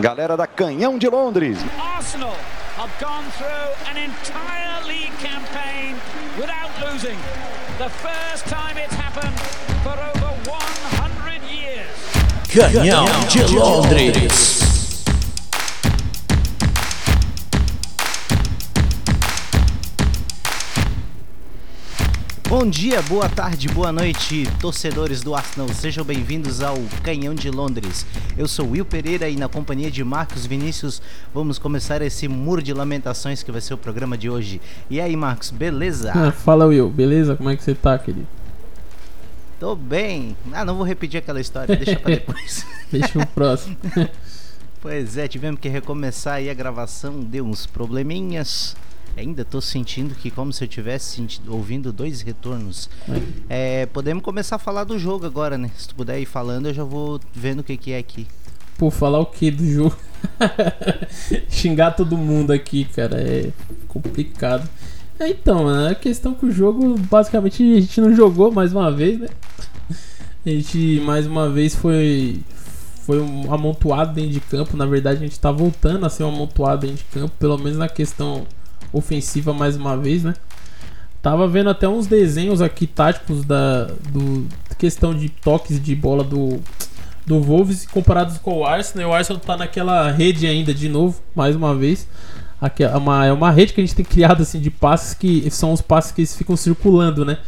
Galera da Canhão de Londres. Arsenal have gone through an entire league campaign without losing. The first time it's happened for over 100 years. Canhão de Londres. Bom dia, boa tarde, boa noite, torcedores do Arsenal. Sejam bem-vindos ao Canhão de Londres. Eu sou Will Pereira e na companhia de Marcos Vinícius vamos começar esse muro de lamentações que vai ser o programa de hoje. E aí, Marcos, beleza? Ah, fala Will, beleza? Como é que você tá, querido? Tô bem. Ah, não vou repetir aquela história, deixa pra depois. Deixa o próximo. pois é, tivemos que recomeçar aí a gravação, deu uns probleminhas. Ainda tô sentindo que como se eu tivesse ouvindo dois retornos. É, podemos começar a falar do jogo agora, né? Se tu puder ir falando, eu já vou vendo o que, que é aqui. Pô, falar o que do jogo? Xingar todo mundo aqui, cara, é complicado. É, então, a questão que o jogo, basicamente, a gente não jogou mais uma vez, né? A gente, mais uma vez, foi foi um amontoado dentro de campo. Na verdade, a gente tá voltando a ser um amontoado dentro de campo, pelo menos na questão ofensiva mais uma vez, né? Tava vendo até uns desenhos aqui táticos da do questão de toques de bola do do Wolves comparados com o Arsenal. O Arsenal tá naquela rede ainda de novo, mais uma vez. Aqui é uma, é uma rede que a gente tem criado assim de passes que são os passes que eles ficam circulando, né?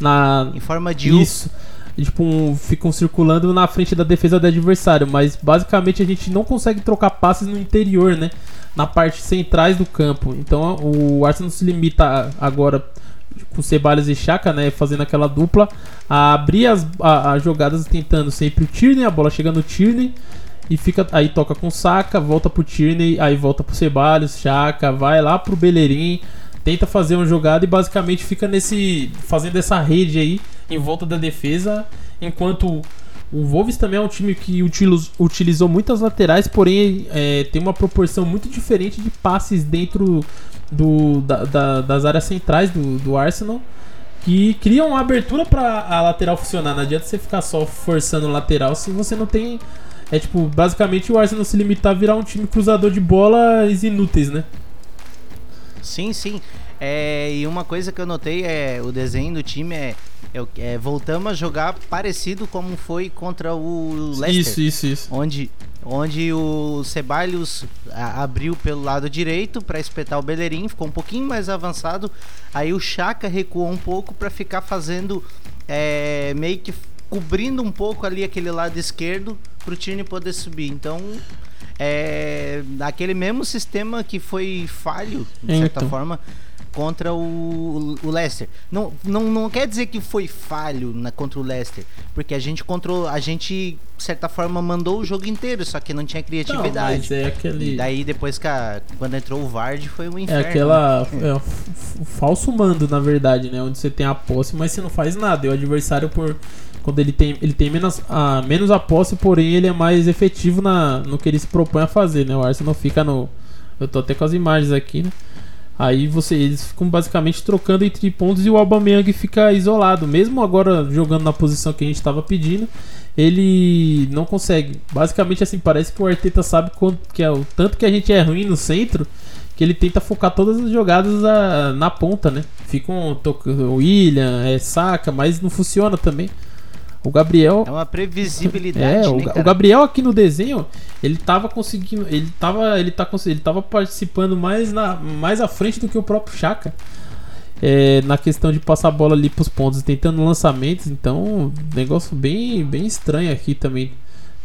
Na em forma de isso. U. Tipo, um, ficam circulando na frente da defesa do adversário, mas basicamente a gente não consegue trocar passes no interior, né? Na parte centrais do campo. Então o Arsenal se limita agora com Ceballos e Chaka, né, fazendo aquela dupla, a abrir as a, a jogadas tentando sempre o Tierney, a bola chega no Tierney e fica aí toca com Saka, volta pro Tierney, aí volta pro Ceballos, Chaka, vai lá pro Bellerin, tenta fazer uma jogada e basicamente fica nesse fazendo essa rede aí em volta da defesa, enquanto o Wolves também é um time que utilizou, muitas laterais, porém é, tem uma proporção muito diferente de passes dentro do, da, da, das áreas centrais do, do Arsenal que criam uma abertura para a lateral funcionar. Não adianta você ficar só forçando lateral se você não tem. É tipo, basicamente o Arsenal se limitar a virar um time cruzador de bolas inúteis, né? Sim, sim. É, e uma coisa que eu notei é o desenho do time é, é, é, voltamos a jogar parecido como foi contra o Leicester. Isso, isso, isso. Onde, onde o Ceballos abriu pelo lado direito para espetar o Bellerin, ficou um pouquinho mais avançado. Aí o Chaka recuou um pouco para ficar fazendo é, meio que cobrindo um pouco ali aquele lado esquerdo para o Tierney poder subir. Então é aquele mesmo sistema que foi falho de certa então. forma contra o, o Leicester. Não, não, não quer dizer que foi falho na, contra o Leicester, porque a gente controlou, a gente de certa forma mandou o jogo inteiro, só que não tinha criatividade. Não, mas é aquele... E daí depois que a, quando entrou o Vard foi um é inferno. É aquela é, o falso mando na verdade, né, onde você tem a posse, mas você não faz nada. E o adversário por quando ele tem, ele tem menos, a, menos a posse, porém ele é mais efetivo na, no que ele se propõe a fazer, né? O Arsenal fica no. Eu tô até com as imagens aqui, né? Aí você, eles ficam basicamente trocando entre pontos e o Aubameyang fica isolado. Mesmo agora jogando na posição que a gente estava pedindo, ele não consegue. Basicamente assim, parece que o Arteta sabe quanto, que é o tanto que a gente é ruim no centro, que ele tenta focar todas as jogadas a, na ponta, né? Ficam tocando William, é, saca, mas não funciona também. O Gabriel. É uma previsibilidade. É, o, né, o, Gabriel aqui no desenho, ele tava conseguindo. Ele tava, ele tá, ele tava participando mais, na, mais à frente do que o próprio Chaka. É, na questão de passar a bola ali pros pontos, tentando lançamentos. Então, negócio bem, bem estranho aqui também.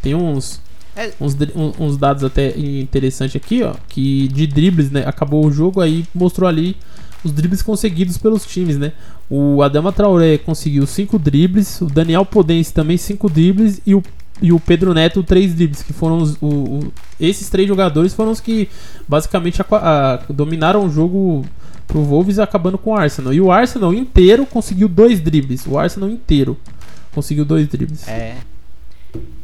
Tem uns. É. Uns, uns dados até interessantes aqui, ó. Que de dribles, né? Acabou o jogo aí, mostrou ali os dribles conseguidos pelos times, né? O Adama Traoré conseguiu 5 dribles, o Daniel Podense também 5 dribles e o, e o Pedro Neto 3 dribles, que foram os, o, o, esses três jogadores foram os que basicamente a, a, dominaram o jogo pro Wolves acabando com o Arsenal. E o Arsenal inteiro conseguiu dois dribles, o Arsenal inteiro conseguiu dois dribles. É.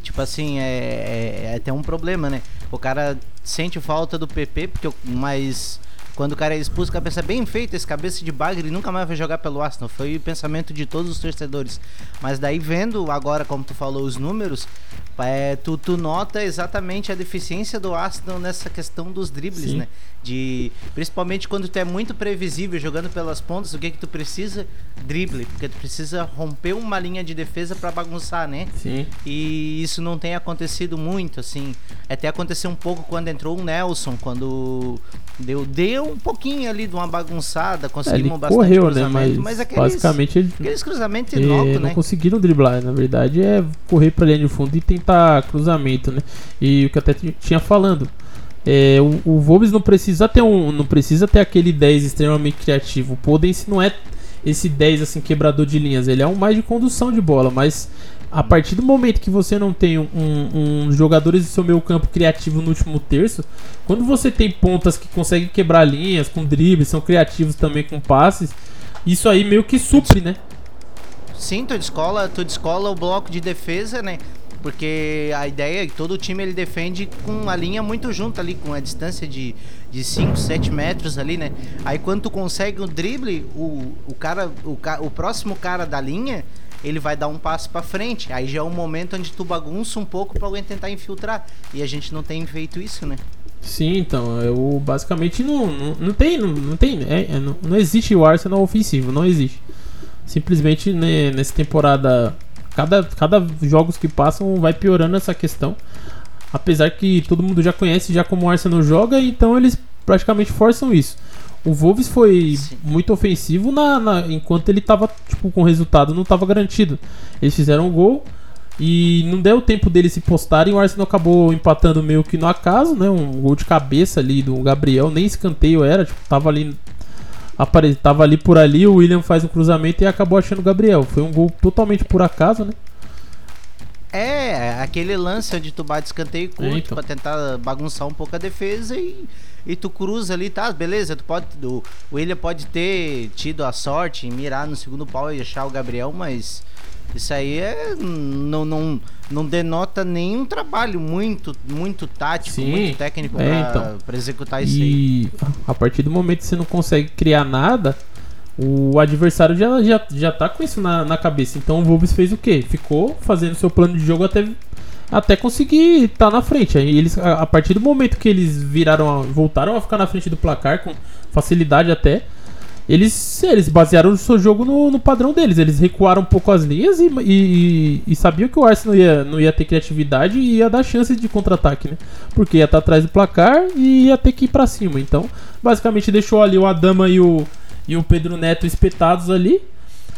Tipo assim, é, é, é até um problema, né? O cara sente falta do PP, porque mais quando o cara é expulso, cabeça bem feita, esse cabeça de bagre, ele nunca mais vai jogar pelo Arsenal. Foi o pensamento de todos os torcedores. Mas daí vendo agora, como tu falou, os números, é, tu, tu nota exatamente a deficiência do Arsenal nessa questão dos dribles, Sim. né? De, principalmente quando tu é muito previsível jogando pelas pontas, o que que tu precisa? Drible, porque tu precisa romper uma linha de defesa pra bagunçar, né? Sim. E isso não tem acontecido muito, assim. Até aconteceu um pouco quando entrou o Nelson, quando deu, deu um pouquinho ali de uma bagunçada, É, conseguimos bastante correu, né? cruzamento, Mas, aqueles, basicamente ele, aqueles cruzamentos é, inócuos, não né? conseguiram driblar. Na verdade é correr pra linha de fundo e tentar cruzamento, né? E o que eu até tinha falando. É, o, o não precisa ter um. Não precisa ter aquele 10 extremamente criativo. O Podense não é esse 10 assim quebrador de linhas. Ele é um mais de condução de bola, mas a partir do momento que você não tem um, um jogadores do seu meio campo criativo no último terço, quando você tem pontas que conseguem quebrar linhas com dribles, são criativos também com passes, isso aí meio que supre, né? Sim, tu descola, tu descola o bloco de defesa, né? Porque a ideia é que todo time ele defende com a linha muito junto ali, com a distância de, de 5, 7 metros ali, né? Aí quando tu consegue o drible, o, o cara, o, o próximo cara da linha, ele vai dar um passo pra frente. Aí já é um momento onde tu bagunça um pouco pra alguém tentar infiltrar. E a gente não tem feito isso, né? Sim, então, eu basicamente não, não, não tem, não, não tem, é, é, não, não existe o Arsenal ofensivo, não existe. Simplesmente né, nessa temporada, cada, cada jogos que passam vai piorando essa questão. Apesar que todo mundo já conhece já como o Arsenal joga, então eles praticamente forçam isso. O Wolves foi Sim. muito ofensivo na, na- enquanto ele tava tipo, com o resultado não estava garantido. Eles fizeram o gol e não deu tempo deles se postarem. O Arsenal acabou empatando meio que no acaso, né? Um gol de cabeça ali do Gabriel, nem escanteio era, tipo, tava ali apare... tava ali por ali, o William faz um cruzamento e acabou achando o Gabriel. Foi um gol totalmente por acaso, né? É, aquele lance onde tu bate escanteio curto É, então. pra tentar bagunçar um pouco a defesa e, e tu cruza ali, tá? Beleza, tu pode. O, o William pode ter tido a sorte em mirar no segundo pau e achar o Gabriel, mas isso aí é, não, não, não denota nenhum trabalho muito, muito tático, Sim, muito técnico é, pra, então. pra executar isso aí. E a partir do momento que você não consegue criar nada, o adversário já, já, já tá com isso na, na cabeça. Então o Wolves fez o quê? Ficou fazendo seu plano de jogo até, até conseguir estar na frente. Aí eles, a, a partir do momento que eles viraram, a- voltaram a ficar na frente do placar com facilidade até. Eles, eles basearam o seu jogo no, no padrão deles. Eles recuaram um pouco as linhas e, e, e sabiam que o Arsenal ia, não ia ter criatividade e ia dar chances de contra-ataque, né? Porque ia estar atrás do placar e ia ter que ir pra cima. Então, basicamente deixou ali o Adama e o, e o Pedro Neto espetados ali.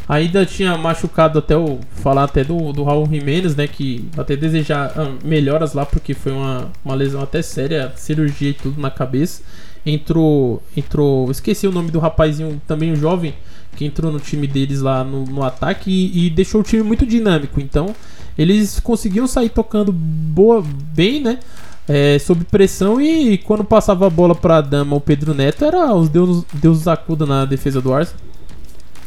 Ainda tinha machucado até o. Falar até do, do Raul Jimenez, né? Que até desejar ah, melhoras lá, porque foi uma, uma lesão até séria, cirurgia e tudo na cabeça. Entrou. Entrou. Esqueci o nome do rapazinho, também um jovem, que entrou no time deles lá no, no ataque e, e deixou o time muito dinâmico. Então, eles conseguiam sair tocando boa, bem, né? É, sob pressão e quando passava a bola pra Dama o Pedro Neto era os deuses, deuses acuda na defesa do Arsenal.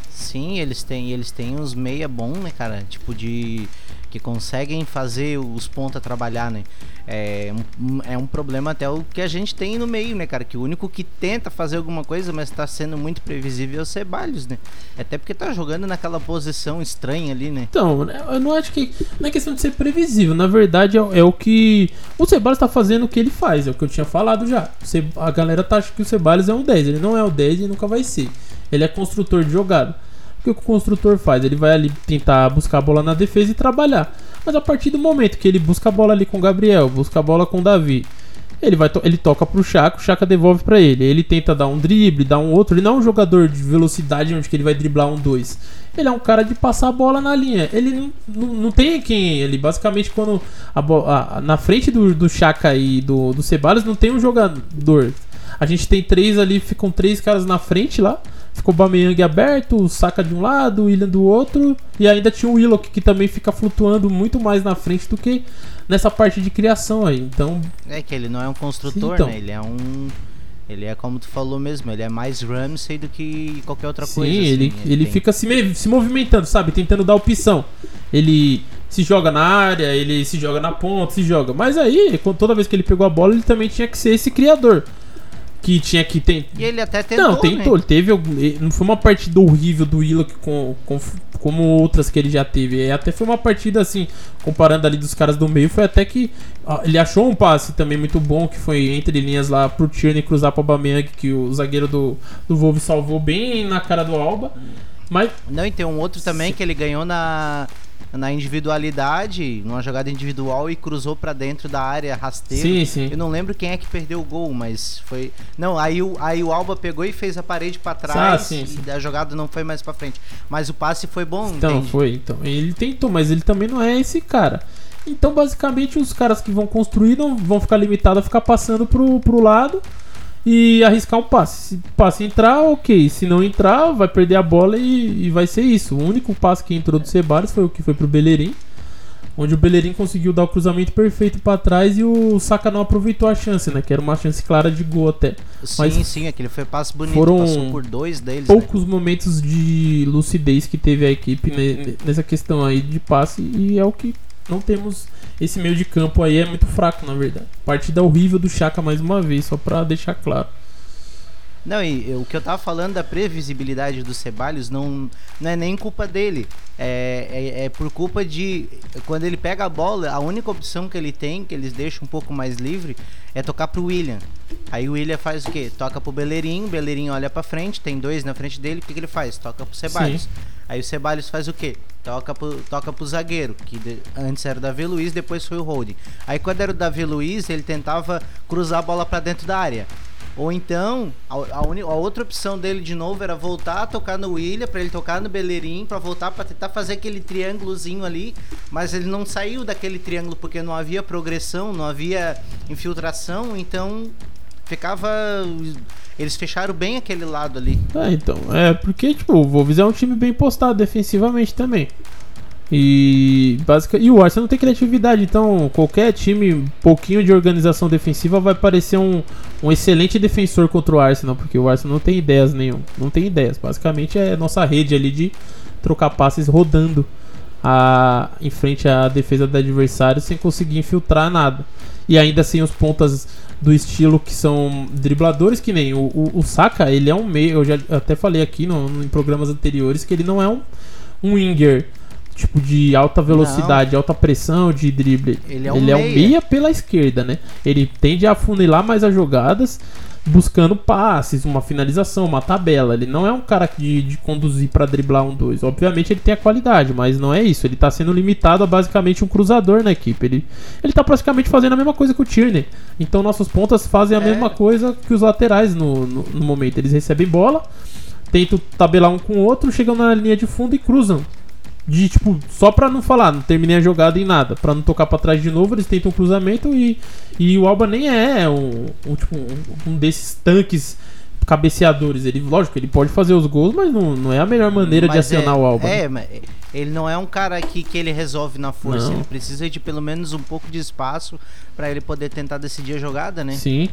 Sim, eles têm, eles têm uns meia bom, né, cara? Tipo de que conseguem fazer os ponta trabalhar, né? É um, é um problema até o que a gente tem no meio, né, cara? Que o único que tenta fazer alguma coisa, mas tá sendo muito previsível é o Ceballos, né? Até porque tá jogando naquela posição estranha ali, né? Então, né, eu não acho que. Não é questão de ser previsível. Na verdade, é, é o que. O Ceballos tá fazendo o que ele faz. É o que eu tinha falado já. A galera tá achando que o Ceballos é um 10. Ele não é o 10 e nunca vai ser. Ele é construtor de jogada. O que o construtor faz? Ele vai ali tentar buscar a bola na defesa e trabalhar. Mas a partir do momento que ele busca a bola ali com o Gabriel, busca a bola com o Davi, ele, vai to- ele toca pro Chaka, o Chaka devolve pra ele. Ele tenta dar um drible, dar um outro. Ele não é um jogador de velocidade onde que ele vai driblar um dois. Ele é um cara de passar a bola na linha. Ele não, não, não tem quem. Ele basicamente quando a a- na frente do, do Chaka e do, do Ceballos não tem um jogador. A gente tem três ali, ficam três caras na frente lá. Ficou o Bameyang aberto, o Saka de um lado, o William do outro. E ainda tinha o Willock que também fica flutuando muito mais na frente do que nessa parte de criação aí. Então, É que ele não é um construtor, Sim, então. né? Ele é um ele é como tu falou mesmo, ele é mais Ramsey do que qualquer outra sim, coisa. assim. ele, ele tem- fica se, se movimentando, sabe? Tentando dar opção. Ele se joga na área, ele se joga na ponta, se joga. Mas aí, toda vez que ele pegou a bola, ele também tinha que ser esse criador. Que tinha que ter. E ele até tentou, Não, tentou. né? Ele teve. Não foi uma partida horrível do Willock com, com, como outras que ele já teve. E até foi uma partida assim, comparando ali dos caras do meio, foi até que ele achou um passe também muito bom, que foi entre linhas lá pro Tierney cruzar pro Aubameyang, que o zagueiro do, do Wolves salvou bem na cara do Alba. Mas Não, e tem um outro também que ele ganhou na, na individualidade, numa jogada individual e cruzou pra dentro da área rasteiro. Sim, sim. Eu não lembro quem é que perdeu o gol, mas foi. Não, aí o, aí o Alba pegou e fez a parede pra trás Ah, sim, e sim. a jogada não foi mais pra frente. Mas o passe foi bom, Então, entende? foi. Então, ele tentou, mas ele também não é esse cara. Então, basicamente, os caras que vão construir não vão ficar limitados a ficar passando pro, pro lado e arriscar um passe. Se o passe entrar, ok. Se não entrar, vai perder a bola e, e vai ser isso. O único passe que entrou do Ceballos foi o que foi pro Bellerin. Onde o Bellerin conseguiu dar o cruzamento perfeito pra trás e o Saka não aproveitou a chance, né? Que era uma chance clara de gol até. Sim, Mas sim, aquele foi passe bonito. foram Passou por dois deles. né? poucos momentos de lucidez que teve a equipe ne- nessa questão aí de passe e é o que não temos esse meio de campo aí é muito fraco na verdade. Partida horrível do Chaka mais uma vez, só pra deixar claro. Não, e eu- o que eu tava falando da previsibilidade do Ceballos não, não é nem culpa dele. É, é, é por culpa de. Quando ele pega a bola, a única opção que ele tem, que eles deixam um pouco mais livre, é tocar pro William. Aí o William faz o quê? Toca pro Bellerin, o Bellerin olha pra frente, tem dois na frente dele, o que, que ele faz? Toca pro Ceballos. Sim. Aí o Ceballos faz o quê? Toca pro, toca pro zagueiro, que de- antes era o Davi Luiz, depois foi o Holding. Aí quando era o Davi Luiz, ele tentava cruzar a bola pra dentro da área. Ou então, a, a a outra opção dele de novo era voltar a tocar no William, pra ele tocar no Bellerin, pra voltar pra tentar fazer aquele triângulozinho ali, mas ele não saiu daquele triângulo porque não havia progressão, não havia infiltração, então ficava eles fecharam bem aquele lado ali. É, então, é porque tipo, o Wolves é um time bem postado defensivamente também. E basic... e o Arsenal não tem criatividade, então qualquer time, pouquinho de organização defensiva vai parecer um, um excelente defensor contra o Arsenal, porque o Arsenal não tem ideias nenhum, não tem ideias. Basicamente é nossa rede ali de trocar passes rodando a, em frente à defesa do adversário sem conseguir infiltrar nada. E ainda assim os pontas do estilo que são dribladores, que nem o, o, o Saka, ele é um meio, eu já até falei aqui no, em programas anteriores que ele não é um, um winger tipo de alta velocidade, alta pressão de drible. Ele é um um meia. meia pela esquerda, né? Ele tende a afunilar mais as jogadas buscando passes, uma finalização, uma tabela. Ele não é um cara de, de conduzir pra driblar um dois. Obviamente ele tem a qualidade, mas não é isso. Ele tá sendo limitado a basicamente um cruzador na equipe. Ele, ele tá praticamente fazendo a mesma coisa que o Tierney. Então nossos pontas fazem a É. mesma coisa que os laterais no, no, no momento. Eles recebem bola, tentam tabelar um com o outro, chegam na linha de fundo e cruzam. De tipo, só pra não falar, não terminei a jogada em nada, pra não tocar pra trás de novo, eles tentam um cruzamento e, e o Alba nem é um, um, tipo, um, um desses tanques cabeceadores. Ele, lógico, ele pode fazer os gols, mas não, não é a melhor maneira de Mas acionar é, o Alba. né? É, mas ele não é um cara que, que ele resolve na força. Não. Ele precisa de pelo menos um pouco de espaço pra ele poder tentar decidir a jogada, né? Sim.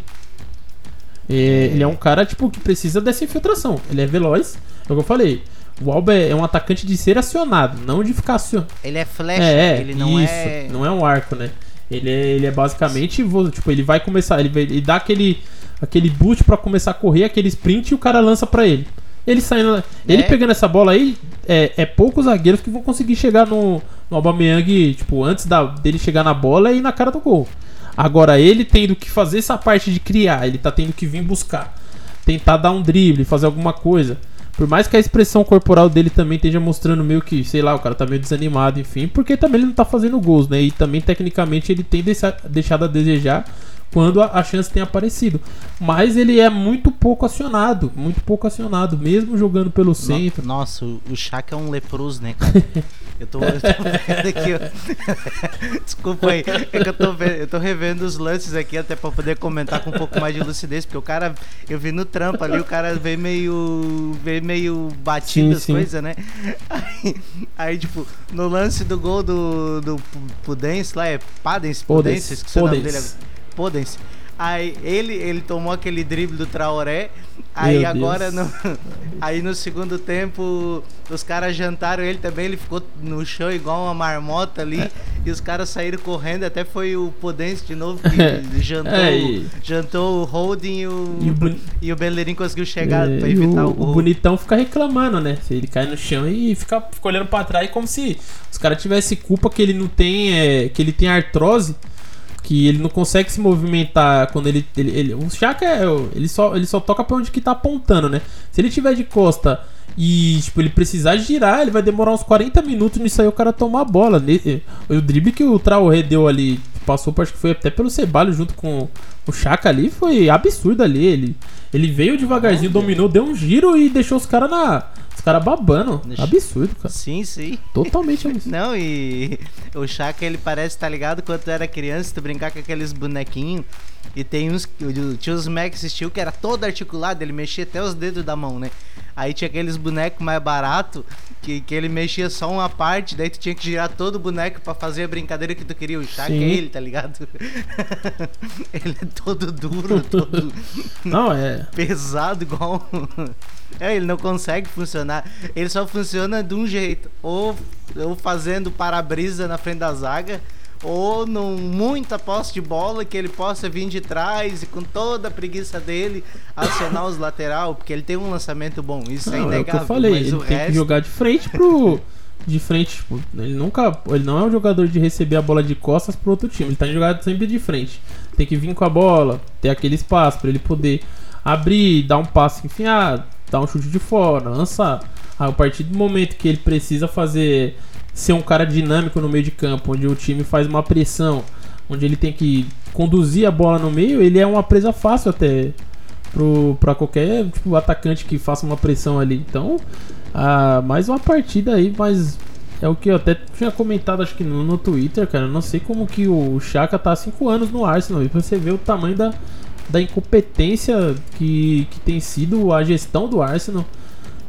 É, ele é um cara, tipo, que precisa dessa infiltração. Ele é veloz, é o que eu falei. O Alba é um atacante de ser acionado, não de ficar acionado. Ele é flecha, É, ele não isso, é. não é um arco, né? Ele é, ele é basicamente, tipo, ele vai começar, ele, vai, ele dá aquele aquele boost pra começar a correr, aquele sprint e o cara lança pra ele. Ele saindo, ele É. pegando essa bola aí, é, é poucos zagueiros que vão conseguir chegar no, no Aubameyang, tipo, antes da, dele chegar na bola e ir na cara do gol. Agora ele tendo que fazer essa parte de criar, ele tá tendo que vir buscar, tentar dar um drible, fazer alguma coisa. Por mais que a expressão corporal dele também esteja mostrando meio que, sei lá, o cara tá meio desanimado, enfim, porque também ele não tá fazendo gols, né? E também tecnicamente ele tem deixa- deixado a desejar quando a, chance tem aparecido. Mas ele é muito pouco acionado, muito pouco acionado, mesmo jogando pelo centro. Nossa, o, Chaka é um leproso, né, cara? Eu tô, eu tô vendo aqui. Desculpa aí. É que eu tô, vendo, eu tô revendo os lances aqui até pra poder comentar com um pouco mais de lucidez, porque o cara, eu vi no trampo ali, o cara veio meio. veio meio batido Sim, as sim. coisas, né? Aí, aí, tipo, no lance do gol do, do Pudense lá, é Padens? Pudense, esqueci o nome dele agora. Podens. Aí ele, ele tomou aquele drible do Traoré. Aí Meu agora Deus. no, aí no segundo tempo os caras jantaram ele também, ele ficou no chão igual uma marmota ali. e os caras saíram correndo, até foi o Podense de novo que jantou, É, e- jantou o Holding e o, E o Boni- e o Bellerin conseguiu chegar É, pra evitar o, o gol. o bonitão fica reclamando, né? Ele cai no chão e fica, fica olhando pra trás como se os caras tivessem culpa que ele não tem. é, que ele tem artrose. Que ele não consegue se movimentar quando ele. ele, ele- o Chaka é. Ele só, ele só toca pra onde que tá apontando, né? Se ele tiver de costa e tipo, ele precisar girar, ele vai demorar uns 40 minutos nisso aí o cara tomar a bola. O drible que o Traoré deu ali, passou, acho que foi até pelo Cebalho junto com o Chaka ali, foi absurdo ali. Ele, ele veio devagarzinho, dominou, deu um giro e deixou os caras na. Os caras babando. Absurdo, cara. Sim, sim. Totalmente absurdo. Não, e o Chaka, ele parece, tá ligado? Quando tu era criança, tu brincar com aqueles bonequinhos. E tem uns. o- Tinha os Max Steel que era todo articulado, ele mexia até os dedos da mão, né? Aí tinha aqueles bonecos mais baratos que, que ele mexia só uma parte, daí tu tinha que girar todo o boneco pra fazer a brincadeira que tu queria. O Sim. é ele, tá ligado? ele é todo duro, todo Não, é. pesado igual. É, ele não consegue funcionar. Ele só funciona de um jeito. Ou, ou fazendo para-brisa na frente da zaga. Ou num muita posse de bola que ele possa vir de trás e com toda a preguiça dele acionar os lateral, porque ele tem um lançamento bom. Isso é Não, é o inegável. que eu falei, ele o tem resto, que jogar de frente pro. De frente, tipo, ele nunca. Ele não é um jogador de receber a bola de costas pro outro time. Ele tá jogando sempre de frente. Tem que vir com a bola, ter aquele espaço pra ele poder abrir, dar um passe enfiado, dar um chute de fora, lançar. Aí, a partir do momento que ele precisa fazer. Ser um cara dinâmico no meio de campo, onde o time faz uma pressão, onde ele tem que conduzir a bola no meio, ele é uma presa fácil até pro, pra qualquer tipo, atacante que faça uma pressão ali. Então, ah, mais uma partida aí, mas é o que eu até tinha comentado, acho que no, no Twitter, cara. Eu não sei como que o Chaka tá há 5 anos no Arsenal. E pra você ver o tamanho da, da incompetência que, que tem sido a gestão do Arsenal.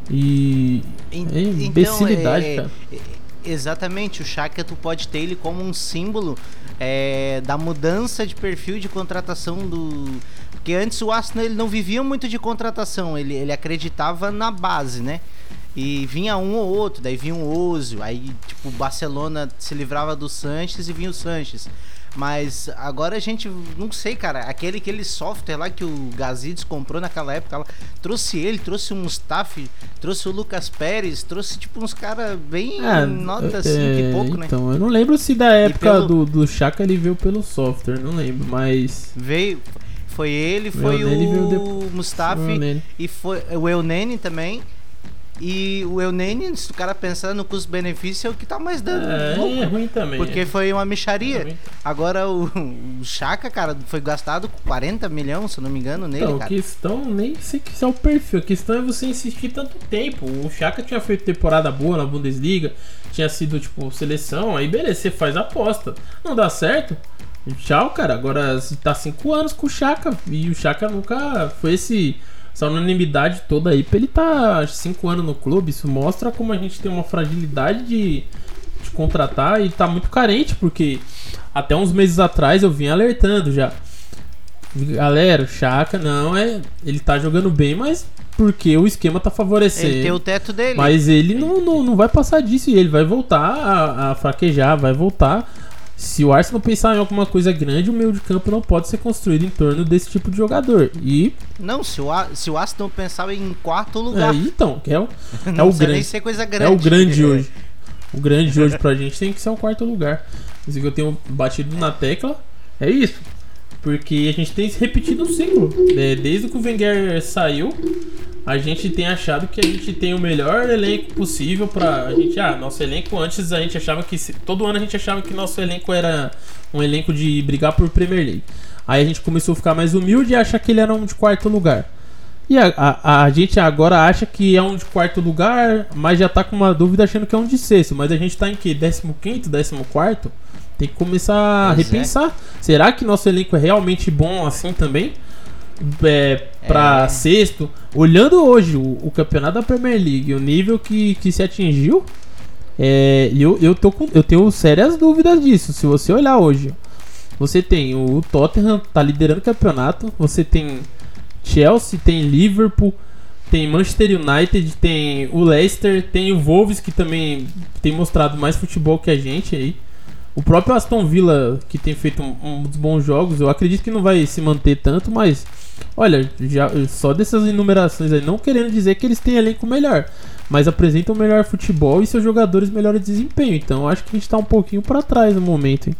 E. En- É imbecilidade, é- cara. é- exatamente, o Chaka tu pode ter ele como um símbolo é, da mudança de perfil de contratação do. Porque antes o Arsenal ele não vivia muito de contratação, ele, ele acreditava na base, né? E vinha um ou outro, daí vinha um Ozio, aí tipo o Barcelona se livrava do Sanches e vinha o Sanches. Mas agora a gente, não sei, cara, aquele, aquele software lá que o Gazidis comprou naquela época, lá, trouxe ele, trouxe um Mustafi, trouxe o Lucas Pérez, trouxe tipo uns caras bem nota 5 é, e pouco, né? Então, eu não lembro se da época pelo- do, do Chaka ele veio pelo software, não lembro, mas. Veio, foi ele, foi o. Mustafi o Elneny. e foi o Eunene também. E o Eunene, se o cara pensar no custo-benefício, é o que tá mais dando É, lucro. é ruim também. Porque é. foi uma É micharia. ruim. Agora o, o Chaka, cara, foi gastado 40 milhões, se eu não me engano, nele, Então, a cara. questão nem sei que é o perfil. A questão é você insistir tanto tempo. O Chaka tinha feito temporada boa na Bundesliga, tinha sido tipo seleção, aí beleza, você faz a aposta. Não dá certo? Tchau, cara. Agora você tá 5 anos com o Chaka e o Chaka nunca foi esse essa unanimidade toda aí pra ele tá 5 anos no clube. Isso mostra como a gente tem uma fragilidade de, de contratar e tá muito carente, porque até uns meses atrás eu vim alertando já. Galera, o Chaka não é. Ele tá jogando bem, mas porque o esquema tá favorecendo. Ele tem o teto dele. Mas ele não, não, não vai passar disso e ele vai voltar a, a fraquejar, vai voltar. Se o Arsenal pensar em alguma coisa grande, o meio de campo não pode ser construído em torno desse tipo de jogador. E Não, se o, A- se o Aston pensava em quarto lugar. é, então, que é o, é não o grande. ser coisa grande. É o grande hoje. O grande de hoje pra gente tem que ser o quarto lugar. Isso que eu tenho batido na tecla é isso. Porque a gente tem se repetido um ciclo. É, desde que o Wenger saiu, a gente tem achado que a gente tem o melhor elenco possível pra. A gente, ah, nosso elenco antes a gente achava que. todo ano a gente achava que nosso elenco era um elenco de brigar por Premier League. Aí a gente começou a ficar mais humilde e achar que ele era um de quarto lugar. E a, a, a gente agora acha que é um de quarto lugar, mas já tá com uma dúvida achando que é um de sexto. Mas a gente tá em que? 15, 14? Tem que começar a Pois é. repensar. Será que nosso elenco é realmente bom assim também? É, pra É. sexto. Olhando hoje o, o campeonato da Premier League, o nível que, que se atingiu, é, eu, eu, tô com, eu tenho sérias dúvidas disso. Se você olhar hoje, você tem o Tottenham, tá liderando o campeonato. Você tem Chelsea, tem Liverpool, tem Manchester United, tem o Leicester, tem o Wolves que também tem mostrado mais futebol que a gente aí. O próprio Aston Villa, que tem feito um, um dos bons jogos, eu acredito que não vai se manter tanto, mas olha, já, só dessas enumerações aí, não querendo dizer que eles têm elenco melhor, mas apresentam melhor futebol e seus jogadores melhor desempenho. Então acho que a gente tá um pouquinho para trás no momento. Hein?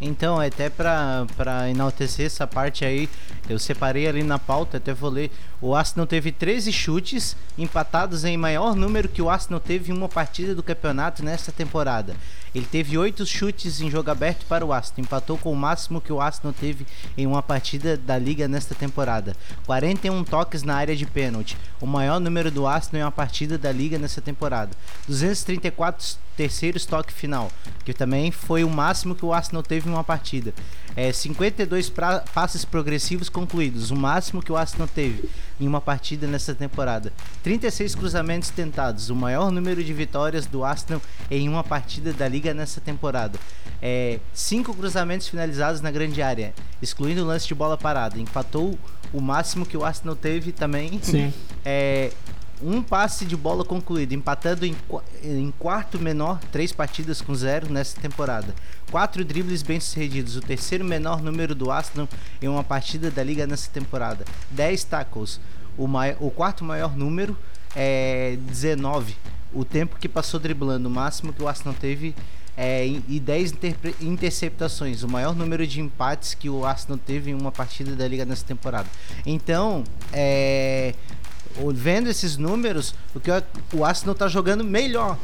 Então, até pra, pra enaltecer essa parte aí, eu separei ali na pauta, até vou ler. O Arsenal teve 13 chutes, empatados em maior número que o Arsenal teve em uma partida do campeonato nesta temporada. Ele teve 8 chutes em jogo aberto para o Arsenal, empatou com o máximo que o Arsenal teve em uma partida da liga nesta temporada. 41 toques na área de pênalti, o maior número do Arsenal em uma partida da liga nesta temporada. 234 terceiros toque final, que também foi o máximo que o Arsenal teve em uma partida. É, 52 pra, passes progressivos concluídos, o máximo que o Arsenal teve em uma partida nessa temporada. 36 cruzamentos tentados, o maior número de vitórias do Arsenal em uma partida da liga nessa temporada. É, cinco cruzamentos finalizados na grande área, excluindo o lance de bola parada. Empatou o máximo que o Arsenal teve também. Sim. É, um passe de bola concluído, empatando em, em, quarto menor, três partidas com zero nessa temporada. Quatro dribles bem-sucedidos, o terceiro menor número do Arsenal em uma partida da liga nessa temporada. Dez tackles, o, o quarto maior número é 19. O tempo que passou driblando, o máximo que o Arsenal teve é, e 10 interceptações, o maior número de empates que o Arsenal teve em uma partida da liga nessa temporada. Então, é, vendo esses números, o que o Arsenal está jogando melhor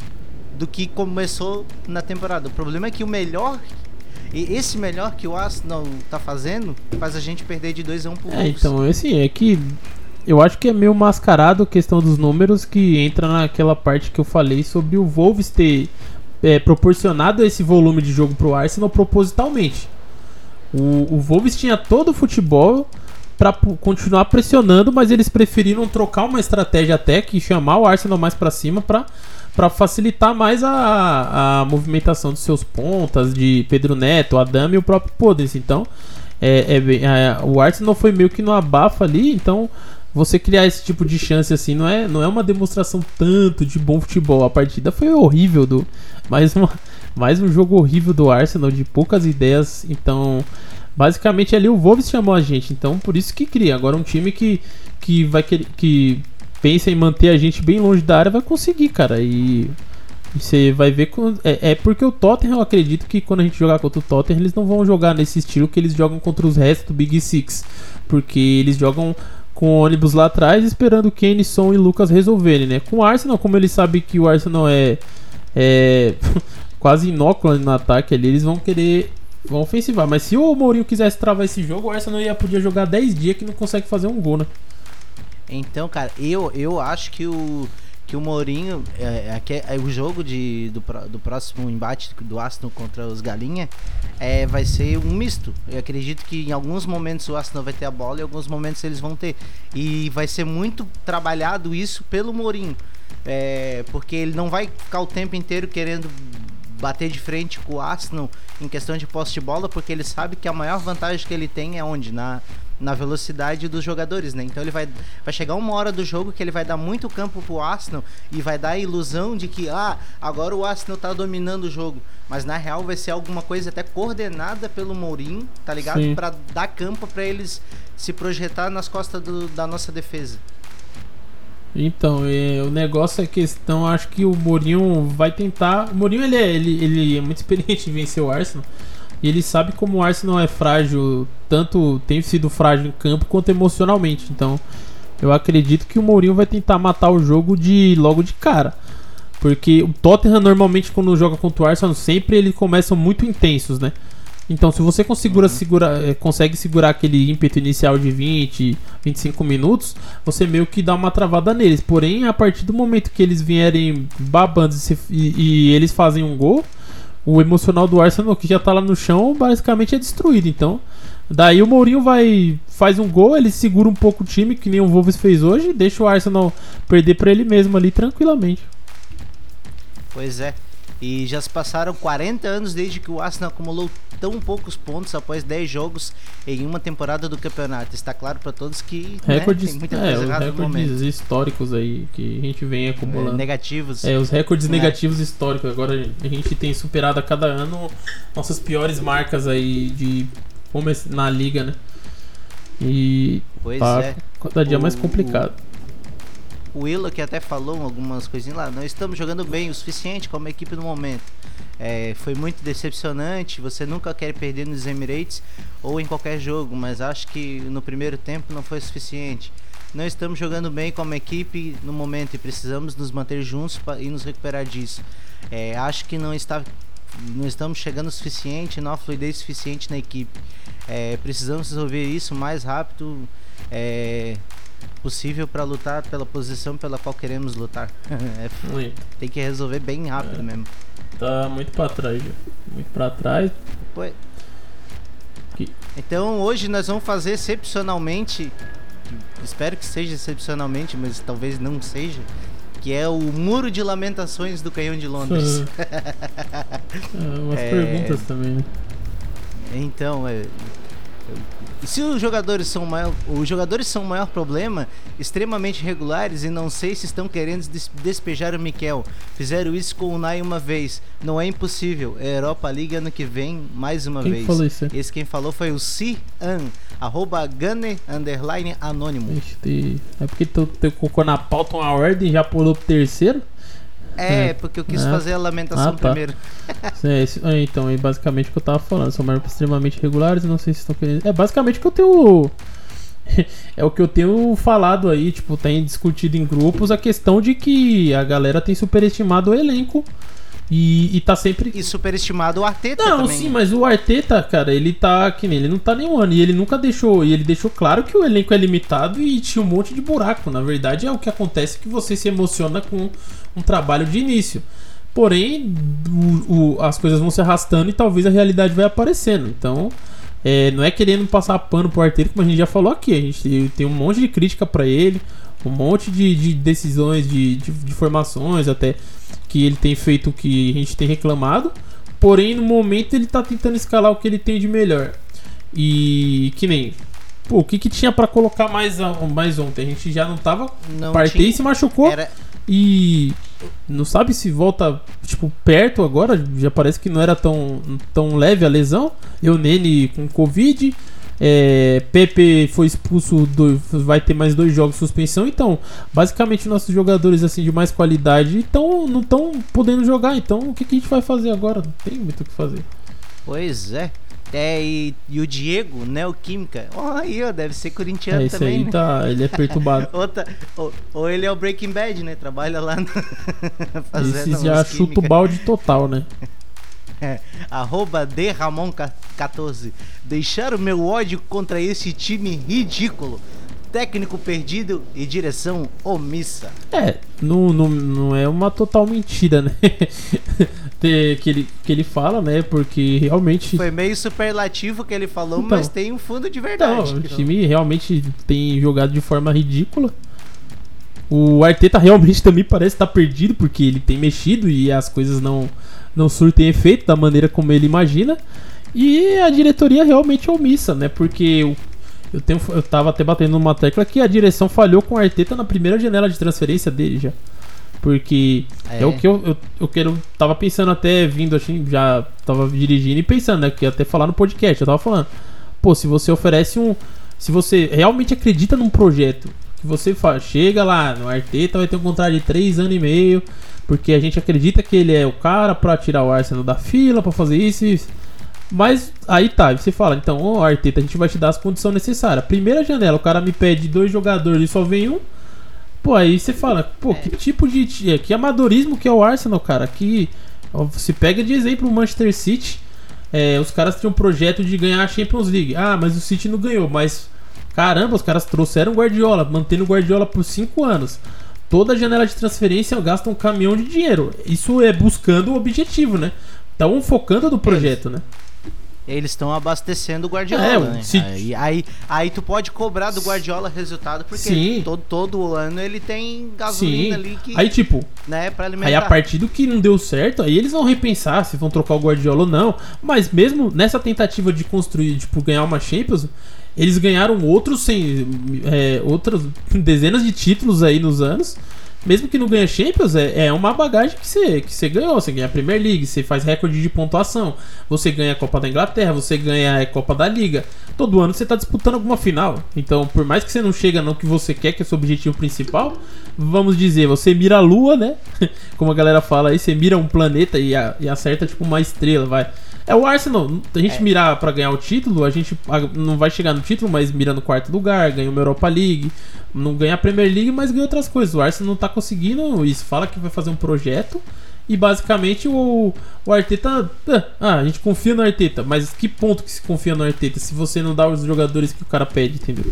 do que começou na temporada. O problema é que o melhor e esse melhor que o Arsenal tá fazendo faz a gente perder de 2 a 1 um por É, então, assim, é que eu acho que é meio mascarado a questão dos números que entra naquela parte que eu falei sobre o Wolves ter é, proporcionado esse volume de jogo pro Arsenal propositalmente. O, o Wolves tinha todo o futebol para continuar pressionando, mas eles preferiram trocar uma estratégia até que chamar o Arsenal mais para cima para facilitar mais a, a movimentação dos seus pontas, de Pedro Neto, Adame e o próprio Podres. Então, é, é, é, o Arsenal foi meio que no abafa ali, então você criar esse tipo de chance assim não é, não é uma demonstração tanto de bom futebol. A partida foi horrível do mais uma mais um jogo horrível do Arsenal de poucas ideias. Então, basicamente ali o Wolves chamou a gente, então por isso que cria. Agora um time que que vai que, que pensa em manter a gente bem longe da área vai conseguir, cara. E você vai ver é, é, porque o Tottenham eu acredito que quando a gente jogar contra o Tottenham eles não vão jogar nesse estilo que eles jogam contra os restos do Big Six, porque eles jogam com ônibus lá atrás esperando Kane, Son e Lucas resolverem, né? Com o Arsenal, como eles sabem que o Arsenal é, é quase inóculo no ataque ali, eles vão querer vão ofensivar. Mas se o Mourinho quisesse travar esse jogo, o Arsenal ia podia jogar 10 dias que não consegue fazer um gol, né? Então, cara, eu, eu acho que o que o Mourinho é, é, é, o jogo de, do, do próximo embate do Arsenal contra os Galinha é, vai ser um misto. Eu acredito que em alguns momentos o Arsenal vai ter a bola e em alguns momentos eles vão ter. E vai ser muito trabalhado isso pelo Mourinho. É, porque ele não vai ficar o tempo inteiro querendo bater de frente com o Arsenal em questão de posse de bola, porque ele sabe que a maior vantagem que ele tem é onde? Na, na velocidade dos jogadores, né? Então ele vai, vai chegar uma hora do jogo que ele vai dar muito campo pro Arsenal e vai dar a ilusão de que ah, agora o Arsenal tá dominando o jogo, mas na real vai ser alguma coisa até coordenada pelo Mourinho, tá ligado? Para dar campo para eles se projetar nas costas do, da nossa defesa. Então, é, o negócio é questão, acho que o Mourinho vai tentar. O Mourinho ele é, ele, ele é muito experiente em vencer o Arsenal. E ele sabe como o Arsenal é frágil, tanto tem sido frágil em campo quanto emocionalmente. Então, eu acredito que o Mourinho vai tentar matar o jogo de logo de cara. Porque o Tottenham normalmente quando joga contra o Arsenal, sempre eles começam muito intensos, né? Então, se você consegue, uhum. segura, eh, consegue segurar aquele ímpeto inicial de 20, 25 minutos, você meio que dá uma travada neles. Porém, a partir do momento que eles vierem babando e, e, e eles fazem um gol, o emocional do Arsenal, que já tá lá no chão, basicamente é destruído. Então, daí o Mourinho vai faz um gol, ele segura um pouco o time, que nem o Wolves fez hoje, e deixa o Arsenal perder para ele mesmo ali tranquilamente. Pois é. E já se passaram 40 anos desde que o Arsenal acumulou tão poucos pontos após 10 jogos em uma temporada do campeonato. Está claro para todos que né, Recordes, tem muita é, coisa os errada no recordes históricos aí que a gente vem É, acumulando. negativos. É, os recordes É. negativos históricos. Agora a gente tem superado a cada ano nossas piores marcas aí de na liga, né? E Pois tá é. cada dia mais O- complicado. O Willow que até falou algumas coisinhas lá, não estamos jogando bem o suficiente como equipe no momento. É, foi muito decepcionante, você nunca quer perder nos Emirates ou em qualquer jogo, mas acho que no primeiro tempo não foi suficiente. Não estamos jogando bem como equipe no momento e precisamos nos manter juntos e nos recuperar disso. É, acho que não está não estamos chegando o suficiente, não há fluidez suficiente na equipe. É, precisamos resolver isso mais rápido é, possível para lutar pela posição pela qual queremos lutar. É, tem que resolver bem rápido É. mesmo. Tá muito pra trás. Muito pra trás. Pois- Que- Então hoje nós vamos fazer excepcionalmente, espero que seja excepcionalmente, mas talvez não seja, que é o Muro de Lamentações do Canhão de Londres. Ah, umas É. perguntas também, né? Então, é, se os jogadores são o maior, os jogadores são o maior problema, extremamente regulares e não sei se estão querendo des- despejar o Mikel. Fizeram isso com o Nai uma vez. Não é impossível. É Europa League ano que vem mais uma Quem vez. falou isso? Esse quem falou foi o Cian, arroba Gunner, underline anônimo. É porque tu, tu colocou na pauta uma ordem e já pulou pro terceiro? É, É. porque eu quis Ah. fazer a lamentação Ah, tá. primeiro. É, isso- é, então, é basicamente o que eu tava falando. São marcas extremamente regulares, não sei se estão querendo. É basicamente o que eu tenho. é o que eu tenho falado aí, tipo, tem discutido em grupos a questão de que a galera tem superestimado o elenco e, e tá sempre. E superestimado o Arteta Não, também. sim, mas o Arteta, cara, ele tá que nem ele não tá nem um ano e ele nunca deixou, e ele deixou claro que o elenco é limitado e tinha um monte de buraco. Na verdade, é o que acontece que você se emociona com um trabalho de início. Porém, o- o- as coisas vão se arrastando e talvez a realidade vai aparecendo. Então, é, não é querendo passar pano pro Arteta, como a gente já falou aqui. A gente tem um monte de crítica pra ele, um monte de, de decisões, de, de, de formações até que ele tem feito que a gente tem reclamado. Porém, no momento ele tá tentando escalar o que ele tem de melhor. E que nem. Pô, o que, que tinha pra colocar mais, mais ontem? A gente já não tava. Não Partei e se machucou. Era, E não sabe se volta, tipo, perto agora. Já parece que não era tão, tão leve a lesão. Eu nele com Covid. É, Pepe foi expulso, do- vai ter mais dois jogos de suspensão. Então, basicamente, nossos jogadores assim de mais qualidade tão, não estão podendo jogar. Então, o que, que a gente vai fazer agora? Não tem muito o que fazer. Pois é. É, e, e o Diego, Neoquímica, ó, aí, ó, deve ser corintiano É, esse também, aí né? tá, ele é perturbado. Outra, ou, ou ele é o Breaking Bad, né? Trabalha lá no, fazendo Esse já chuta o balde total, né? É, arroba Ramon14. Deixar o meu ódio contra esse time ridículo. Técnico perdido e direção omissa. É, não, não, não é uma total mentira, né? Que, ele, que ele fala, né? Porque realmente. Foi meio superlativo que ele falou, Então. mas tem um fundo de Então, verdade. o time realmente tem jogado de forma ridícula. O Arteta realmente também parece estar perdido, porque ele tem mexido e as coisas não, não surtem efeito da maneira como ele imagina. E a diretoria realmente é omissa, né? Porque eu, eu, tenho, eu tava até batendo numa tecla que a direção falhou com o Arteta na primeira janela de transferência dele já. Porque é, É. o que eu, eu, eu quero. Tava pensando até vindo assim, já tava dirigindo e pensando, né? Que ia até falar no podcast, eu tava falando. Pô, se você oferece um. Se você realmente acredita num projeto, que você fala, chega lá no Arteta, vai ter um contrato de 3 anos e meio, porque a gente acredita que ele é o cara pra tirar o Arsenal da fila, pra fazer isso e isso. Mas aí tá, você fala, então, ô Arteta, a gente vai te dar as condições necessárias. Primeira janela, o cara me pede dois jogadores e só vem um. Pô, aí você fala, pô, que tipo de. ti- Que amadorismo que é o Arsenal, cara? Que. Se pega de exemplo o Manchester City. é, os caras tinham um projeto de ganhar a Champions League. Ah, mas o City não ganhou. Mas, caramba, os caras trouxeram o Guardiola, mantendo o Guardiola por 5 anos. Toda janela de transferência gasta um caminhão de dinheiro. Isso é buscando o objetivo, né? Então focando no projeto, né? Eles estão abastecendo o Guardiola, É, né? se- Aí, aí, aí tu pode cobrar do Guardiola resultado, porque Sim. todo, todo ano ele tem gasolina Sim. ali que, Aí, tipo, né, pra alimentar. Aí a partir do que não deu certo, aí eles vão repensar se vão trocar o Guardiola ou não. Mas mesmo nessa tentativa de construir, tipo, ganhar uma Champions, eles ganharam outros sem, é, outras dezenas de títulos aí nos anos. Mesmo que não ganhe Champions, é, é uma bagagem que você que você ganhou. Você ganha a Premier League, você faz recorde de pontuação, você ganha a Copa da Inglaterra, você ganha a Copa da Liga. Todo ano você tá disputando alguma final. Então, por mais que você não chega no que você quer, que é o seu objetivo principal, vamos dizer, você mira a lua, né? Como a galera fala aí, você mira um planeta e, a- e acerta tipo uma estrela, vai. É o Arsenal. A gente mirar pra ganhar o título, a gente não vai chegar no título, mas mira no quarto lugar, ganha uma Europa League, não ganha a Premier League, mas ganha outras coisas. O Arsenal não tá conseguindo isso. Fala que vai fazer um projeto e basicamente o, o Arteta. Ah, a gente confia no Arteta, mas que ponto que se confia no Arteta se você não dá os jogadores que o cara pede, entendeu?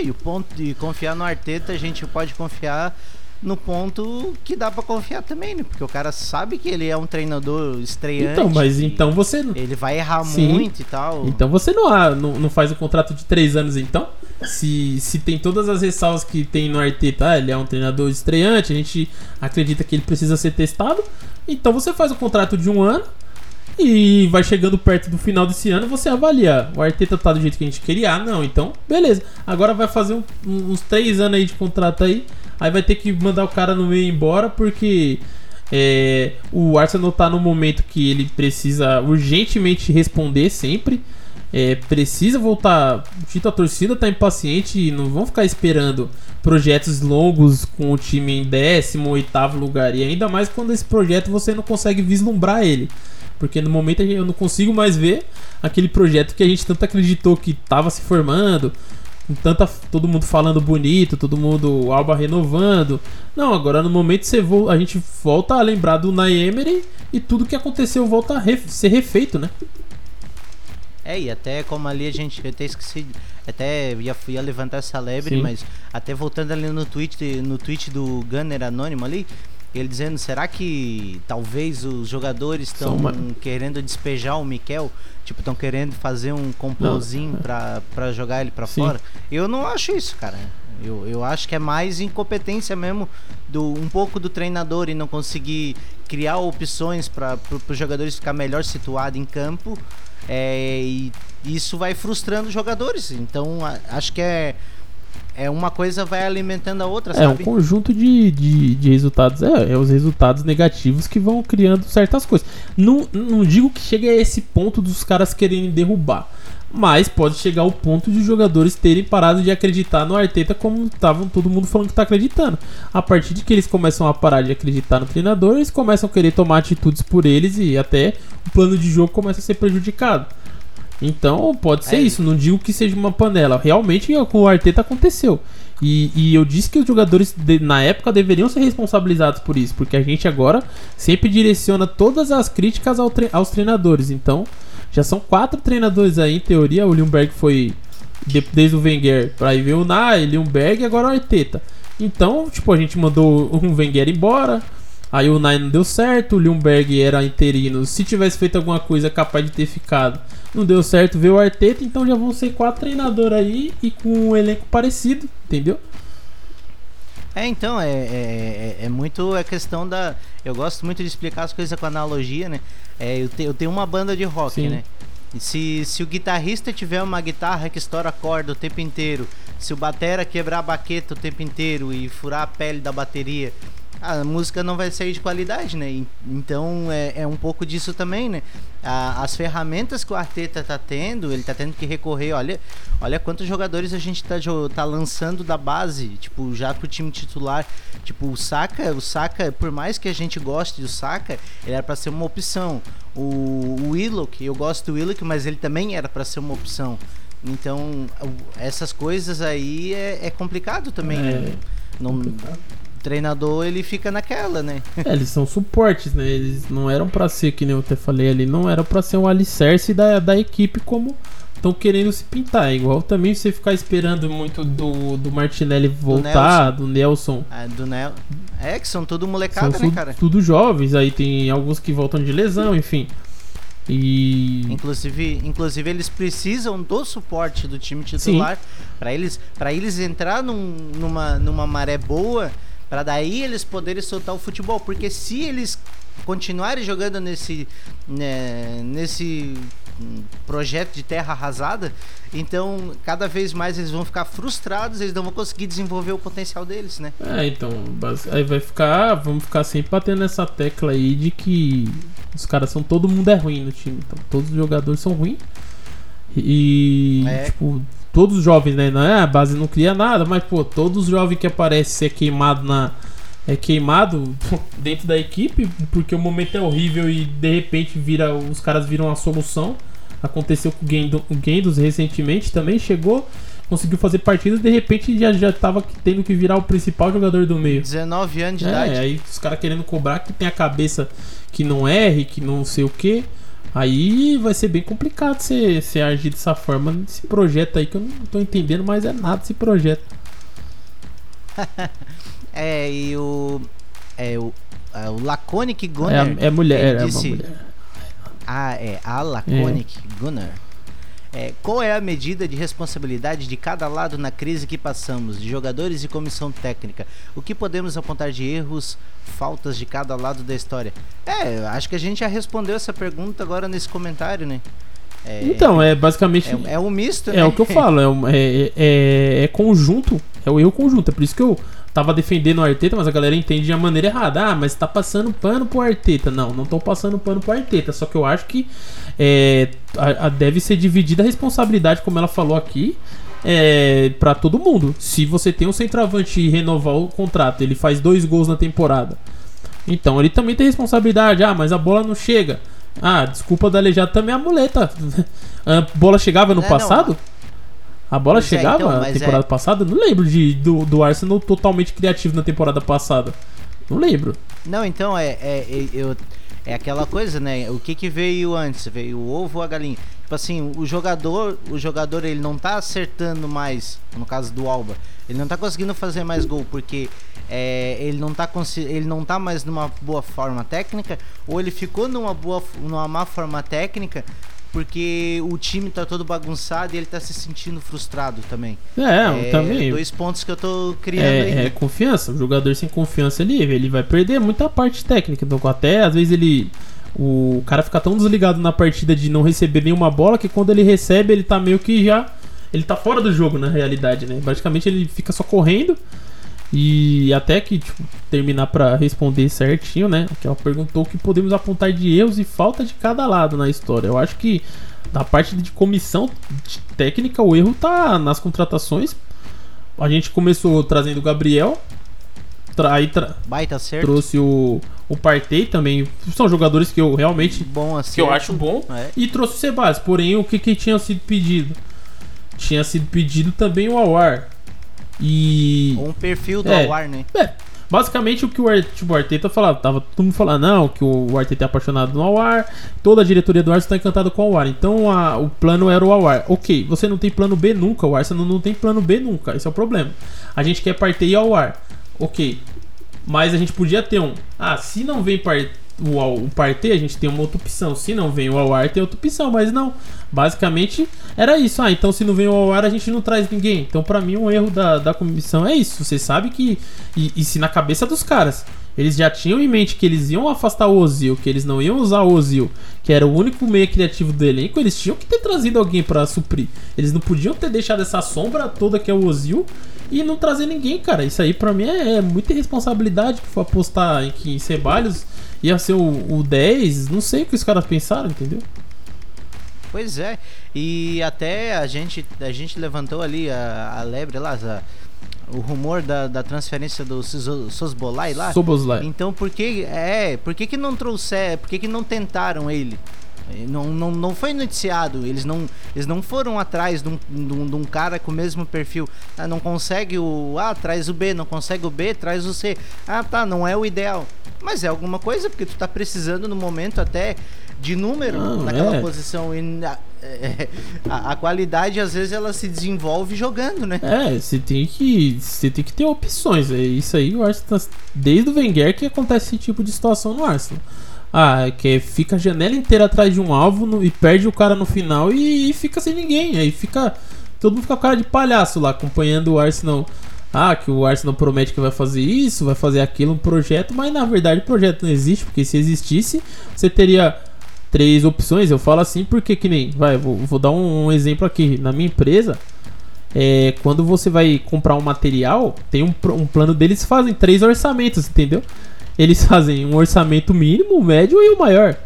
E o ponto de confiar no Arteta, a gente pode confiar no ponto que dá pra confiar também, né? Porque o cara sabe que ele é um treinador estreante. Então, mas então você. Ele vai errar Sim. muito e tal. Então você não, não, não faz um contrato de três anos, então? Se, se tem todas as ressalvas que tem no Arteta, ah, ele é um treinador estreante, a gente acredita que ele precisa ser testado, então você faz o contrato de um ano e vai chegando perto do final desse ano, você avalia. O Arteta tá do jeito que a gente queria, ah, não, então beleza. Agora vai fazer um- uns três anos aí de contrato aí, aí vai ter que mandar o cara no meio embora porque é, o Arsenal tá no momento que ele precisa urgentemente responder sempre. É, precisa voltar. O título, a torcida tá impaciente e não vão ficar esperando projetos longos com o time em décimo, oitavo lugar. E ainda mais quando esse projeto você não consegue vislumbrar ele. Porque no momento eu não consigo mais ver aquele projeto que a gente tanto acreditou que tava se formando. Tanta, todo mundo falando bonito, todo mundo o Alba renovando. Não, agora no momento você vo- a gente volta a lembrar do Naemery e tudo que aconteceu volta a re- ser refeito, né? É, e até como ali a gente, eu até esqueci, até ia, ia levantar essa lebre, Sim. mas até voltando ali no tweet, no tweet do Gunner Anônimo ali, ele dizendo, será que talvez os jogadores estão uma- querendo despejar o Mikel? Tipo, estão querendo fazer um complôzinho pra, pra jogar ele pra Sim. fora? Eu não acho isso, cara. Eu, eu acho que é mais incompetência mesmo do um pouco do treinador e não conseguir criar opções para os jogadores ficar melhor situado em campo. É, e isso vai frustrando os jogadores. Então a- acho que é é uma coisa vai alimentando a outra, É um sabe? conjunto de, de, de resultados. É, é os resultados negativos que vão criando certas coisas. Não, não digo que chegue a esse ponto dos caras quererem derrubar. Mas pode chegar ao ponto de os jogadores terem parado de acreditar no Arteta como estavam todo mundo falando que tá acreditando. A partir de que eles começam a parar de acreditar no treinador, eles começam a querer tomar atitudes por eles e até o plano de jogo começa a ser prejudicado. Então pode ser É. isso, não digo que seja uma panela. Realmente com o Arteta aconteceu. E, e eu disse que os jogadores de- na época deveriam ser responsabilizados por isso, porque a gente agora sempre direciona todas as críticas ao tre- aos treinadores. Então já são quatro treinadores aí, em teoria. O Lundberg foi de- desde o Wenger para aí ver o Nai, Lundberg e agora o Arteta. Então, tipo, a gente mandou o Wenger embora. Aí o Nai não deu certo, o Lundberg era interino. Se tivesse feito alguma coisa capaz de ter ficado, não deu certo, veio o Arteta, então já vão ser quatro treinadores aí e com um elenco parecido, entendeu? É, então, é, é, é- é muito a questão da. Eu gosto muito de explicar as coisas com analogia, né? É, eu, te- eu tenho uma banda de rock, Sim. né? Se, se o guitarrista tiver uma guitarra que estoura corda o tempo inteiro, se o batera quebrar a baqueta o tempo inteiro e furar a pele da bateria, a música não vai sair de qualidade, né? Então é, é um pouco disso também, né? A- as ferramentas que o Arteta tá tendo, ele tá tendo que recorrer, olha, olha quantos jogadores a gente tá, tá lançando da base, tipo, já pro time titular. Tipo, o Saka, o Saka, por mais que a gente goste do Saka, ele era pra ser uma opção. O, o Willock, eu gosto do Willock, mas ele também era pra ser uma opção. Então, essas coisas aí é, é complicado também. É né? Não, treinador ele fica naquela, né? É, eles são suportes, né? Eles não eram pra ser, que nem eu até falei ali, não era pra ser um alicerce da, da equipe como estão querendo se pintar. É igual também você ficar esperando muito do, do Martinelli voltar, do Nelson. Do Nel... É, que são tudo São molecada, né, tudo, cara? tudo jovens, aí tem alguns que voltam de lesão, enfim. E Inclusive, inclusive eles precisam do suporte do time titular para eles para eles entrar num- numa, numa maré boa, para daí eles poderem soltar o futebol, porque se eles continuarem jogando nesse né, nesse hum, projeto de terra arrasada, então cada vez mais eles vão ficar frustrados, eles não vão conseguir desenvolver o potencial deles, né? É, então, aí vai ficar, vamos ficar sempre batendo nessa tecla aí de que os caras são, todo mundo é ruim no time, então todos os jogadores são ruins. E, É. tipo, todos os jovens, né, não é, a base não cria nada, mas, pô, todos os jovens que aparecem ser queimado na... É queimado dentro da equipe, porque o momento é horrível e de repente vira, os caras viram a solução. Aconteceu com o Gendo- o Gendos recentemente, também chegou, conseguiu fazer partidas, de repente já, já tava tendo que virar o principal jogador do meio. 19 anos de idade. É, aí os caras querendo cobrar que tem a cabeça que não erre, que não sei o que. Aí vai ser bem complicado você, você agir dessa forma nesse projeto aí que eu não tô entendendo mais é nada desse projeto. É, e o. É o. é, o Laconic É, Gunner. a- é mulher, ele é uma disse- mulher. Ah, é. A Laconic Gunner. É, qual é a medida de responsabilidade de cada lado na crise que passamos, de jogadores e comissão técnica? O que podemos apontar de erros, faltas de cada lado da história? É, acho que a gente já respondeu essa pergunta agora nesse comentário, né? É, Então, é basicamente. é, é um misto, É né? o que eu falo, é, um- é, é, é conjunto, é o erro conjunto. É por isso que eu tava defendendo o Arteta, mas a galera entende de uma maneira errada. Ah, mas tá passando pano pro Arteta. Não, não tô passando pano pro Arteta. Só que eu acho que é, a- a- deve ser dividida a responsabilidade, como ela falou aqui, é, para todo mundo. Se você tem um centroavante e renovar o contrato, ele faz dois gols na temporada. Então ele também tem responsabilidade. Ah, mas a bola não chega. Ah, desculpa da aleijado também a muleta. A bola chegava no É, não, passado? A bola Pois é, chegava então, na temporada é- passada? Não lembro de, do, do Arsenal totalmente criativo na temporada passada. Não lembro. Não, então é, é, é- eu, é aquela coisa, né? O que, que veio antes? Veio o ovo ou a galinha? Tipo assim, o jogador, o jogador ele não tá acertando mais, no caso do Alba, ele não tá conseguindo fazer mais gol porque é, ele não tá ele não tá mais numa boa forma técnica ou ele ficou numa boa numa má forma técnica porque o time tá todo bagunçado e ele tá se sentindo frustrado também. É, também. Dois pontos que eu tô criando aí. É, é confiança. O jogador sem confiança ele, ele vai perder muita parte técnica. Então, até às vezes ele. O cara fica tão desligado na partida de não receber nenhuma bola que quando ele recebe, ele tá meio que já. Ele tá fora do jogo na realidade, né? Basicamente ele fica só correndo. E até que tipo, terminar pra responder certinho, né? Que ela perguntou o que podemos apontar de erros e falta de cada lado na história. Eu acho que da parte de comissão de técnica, o erro tá nas contratações. A gente começou trazendo o Gabriel, tra- aí tra- Baita acerto. trouxe o, o Partey também. São jogadores que eu realmente Bom acerto. que eu acho bom. É. E trouxe o Sebas. Porém, o que, que tinha sido pedido? Tinha sido pedido também o Awar. E. Um perfil do É. Awar, né? É, basicamente o que o, Ar- tipo, o Arteta falava, tava todo mundo falando, não, que o Arteta é apaixonado no Awar, toda a diretoria do Arsenal está encantada com o Awar, então a- o plano era o Awar. Ok, você não tem plano B nunca, o Arsenal não tem plano B nunca, esse é o problema. A gente quer Partey e Awar, ok, mas a gente podia ter um, ah, se não vem par, o, o Partey, a gente tem uma outra opção, se não vem o Awar, tem outra opção, mas não, basicamente era isso, ah, então se não vem o Awar, a gente não traz ninguém, então pra mim um erro da, da comissão é isso, você sabe que, e, e se na cabeça dos caras, eles já tinham em mente que eles iam afastar o Ozil, que eles não iam usar o Ozil, que era o único meio criativo do elenco, eles tinham que ter trazido alguém pra suprir. Eles não podiam ter deixado essa sombra toda que é o Ozil e não trazer ninguém, cara. Isso aí pra mim é, é muita irresponsabilidade apostar em que em Ceballos ia ser o, o 10. Não sei o que os caras pensaram, entendeu? Pois é. E até a gente, a gente levantou ali a, a lebre lá, a- o rumor da, da transferência do Sosbolai lá. Soboslai. Então por que é, por que que não trouxer, por que que não tentaram ele? Não, não, não foi noticiado, eles não, eles não foram atrás de um, de um- de um cara com o mesmo perfil. Ah, não consegue o A, traz o B, não consegue o B, traz o C. Ah, tá, não é o ideal. Mas é alguma coisa, porque tu tá precisando no momento até de número Não, naquela é. posição. E na- é, a, a qualidade, às vezes, ela se desenvolve jogando, né? É, você tem que. Você tem que ter opções. É isso aí, acho que tá- desde o Wenger que acontece esse tipo de situação no Arsenal. Ah, que fica a janela inteira atrás de um alvo no- e perde o cara no final e, e fica sem ninguém. Aí fica. Todo mundo fica com cara de palhaço lá, acompanhando o Arsenal. Ah, que o Arsenal promete que vai fazer isso, vai fazer aquilo, um projeto, mas na verdade o projeto não existe, porque se existisse, você teria três opções. Eu falo assim porque que nem. Vai, vou, vou dar um, um exemplo aqui. Na minha empresa, é, quando você vai comprar um material, tem um, um plano deles fazem três orçamentos, entendeu? Eles fazem um orçamento mínimo, o médio e o maior.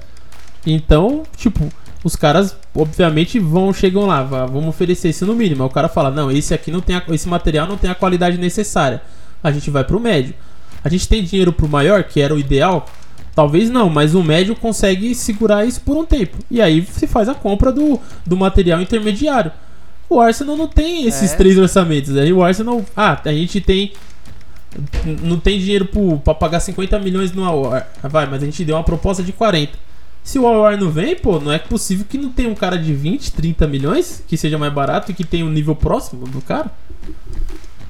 Então, tipo, os caras obviamente vão chegam lá, vamos oferecer isso no mínimo. Aí o cara fala: "Não, esse aqui não tem a- esse material não tem a qualidade necessária". A gente vai pro médio. A gente tem dinheiro pro maior, que era o ideal? Talvez não, mas o médio consegue segurar isso por um tempo. E aí se faz a compra do, do material intermediário. O Arsenal não tem esses É. três orçamentos. Aí o Arsenal. Ah, a gente tem. Não tem dinheiro pro, pra pagar 50 milhões no Awar. Vai, mas a gente deu uma proposta de 40. Se o Awar não vem, pô, não é possível que não tenha um cara de 20, 30 milhões que seja mais barato e que tenha um nível próximo do cara.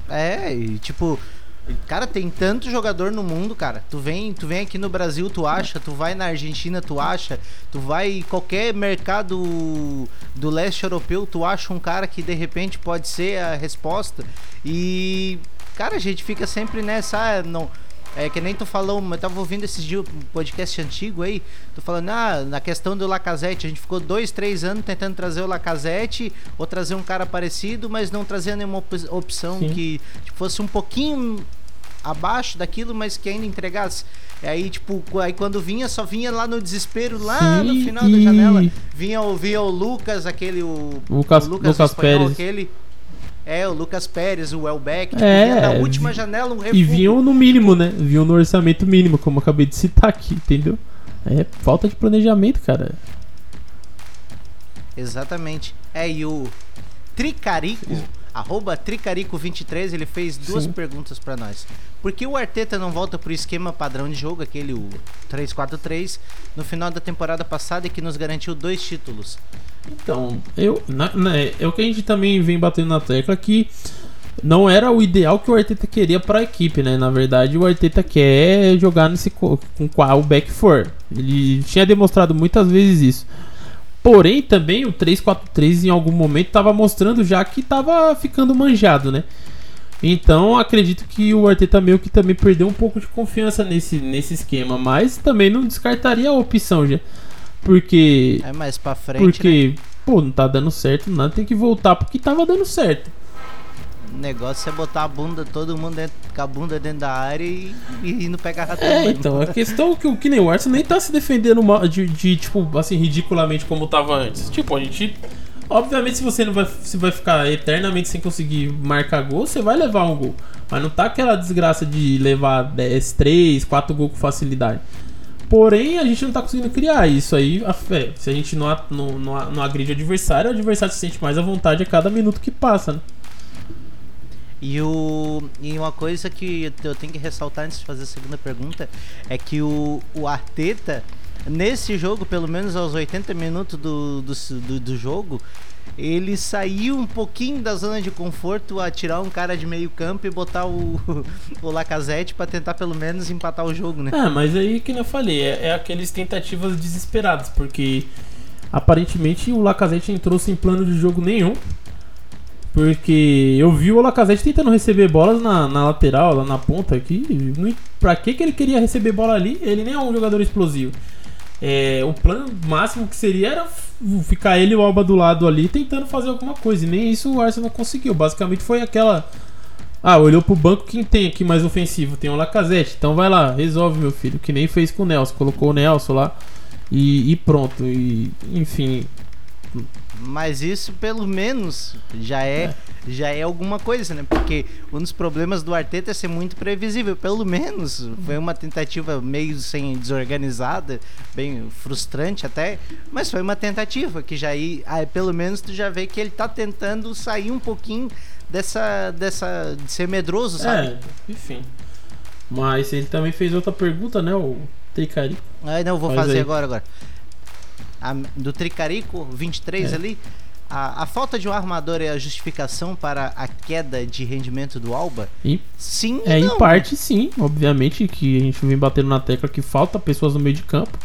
É, e tipo, cara, tem tanto jogador no mundo, cara. Tu vem, tu vem aqui no Brasil, tu acha, tu vai na Argentina, tu acha, tu vai em qualquer mercado do leste europeu, tu acha um cara que de repente pode ser a resposta. E cara, a gente fica sempre nessa, ah, não é que nem tu falou, eu tava ouvindo esses dias um podcast antigo aí, tu falando, ah, na questão do Lacazette, a gente ficou dois, três anos tentando trazer o Lacazette ou trazer um cara parecido, mas não trazia nenhuma op- opção Sim. que tipo, fosse um pouquinho abaixo daquilo, mas que ainda entregasse. E aí, tipo, aí quando vinha, só vinha lá no desespero, lá no Sim, final da e- janela, vinha, o- vinha o Lucas, aquele, o, Lucas- o Lucas espanhol, Pérez. aquele... É, o Lucas Pérez, o Welbeck, tipo, É, na última janela um E refúgio. vinham no mínimo, né? Vinham no orçamento mínimo, como eu acabei de citar aqui, entendeu? É falta de planejamento, cara. Exatamente. É, e o Tricarico, arroba Tricarico23, ele fez duas Sim. perguntas pra nós. Por que o Arteta não volta pro esquema padrão de jogo, aquele o 3-4-3, no final da temporada passada e que nos garantiu dois títulos? Então, eu, na- na- é o que a gente também vem batendo na tecla que não era o ideal que o Arteta queria para a equipe, né? Na verdade, o Arteta quer jogar nesse co- com qual o back four. Ele tinha demonstrado muitas vezes isso. Porém, também o 3-4-3 em algum momento estava mostrando já que estava ficando manjado, né? Então, acredito que o Arteta meio que também perdeu um pouco de confiança nesse, nesse esquema, mas também não descartaria a opção já. Porque É mais pra frente, né? porque, pô, não tá dando certo, nada, tem que voltar porque tava dando certo. O negócio é botar a bunda, todo mundo dentro, com a bunda dentro da área e, e não pegar rato. É, então, a questão é que o que nem o Arsenal nem tá se defendendo mal- de, de, tipo, assim, ridiculamente como tava antes. Tipo, a gente. Obviamente, se você não vai, se vai ficar eternamente sem conseguir marcar gol, você vai levar um gol. Mas não tá aquela desgraça de levar 10, 3, 4 gols com facilidade. Porém, a gente não tá conseguindo criar isso aí. Fé, se a gente não, não, não, não agride o adversário, o adversário se sente mais à vontade a cada minuto que passa, né? E, o, e uma coisa que eu tenho que ressaltar antes de fazer a segunda pergunta é que o, o Arteta, nesse jogo, pelo menos aos 80 minutos do, do, do, do jogo, ele saiu um pouquinho da zona de conforto a tirar um cara de meio campo e botar o, o Lacazette para tentar pelo menos empatar o jogo, né? É, mas aí que eu falei, é, é aqueles tentativas desesperadas, porque aparentemente o Lacazette entrou sem plano de jogo nenhum. Porque eu vi o Lacazette tentando receber bolas na, na lateral, lá na ponta aqui. Pra que, que ele queria receber bola ali? Ele nem é um jogador explosivo. É, o plano máximo que seria era ficar ele e o Alba do lado ali tentando fazer alguma coisa. E nem isso o Arsenal conseguiu. Basicamente foi aquela. Ah, olhou pro banco, quem tem aqui mais ofensivo? Tem o Lacazette. Então vai lá, resolve, meu filho. Que nem fez com o Nelson. Colocou o Nelson lá e, e pronto. E, enfim. Mas isso pelo menos já é, já é alguma coisa, né? Porque um dos problemas do Arteta é ser muito previsível. Pelo menos foi uma tentativa meio sem desorganizada, bem frustrante até, mas foi uma tentativa que já aí, ah, pelo menos tu já vê que ele tá tentando sair um pouquinho dessa dessa de ser medroso, sabe? É, enfim. Mas ele também fez outra pergunta, né? O Tricari. Aí não, vou Faz fazer aí. agora, agora. A- do Tricarico, 23 É. ali. a, a falta de um armador é a justificação para a queda de rendimento do Alba? Em- Sim, É, e não. em parte sim, obviamente que a gente vem batendo na tecla que falta pessoas no meio de campo.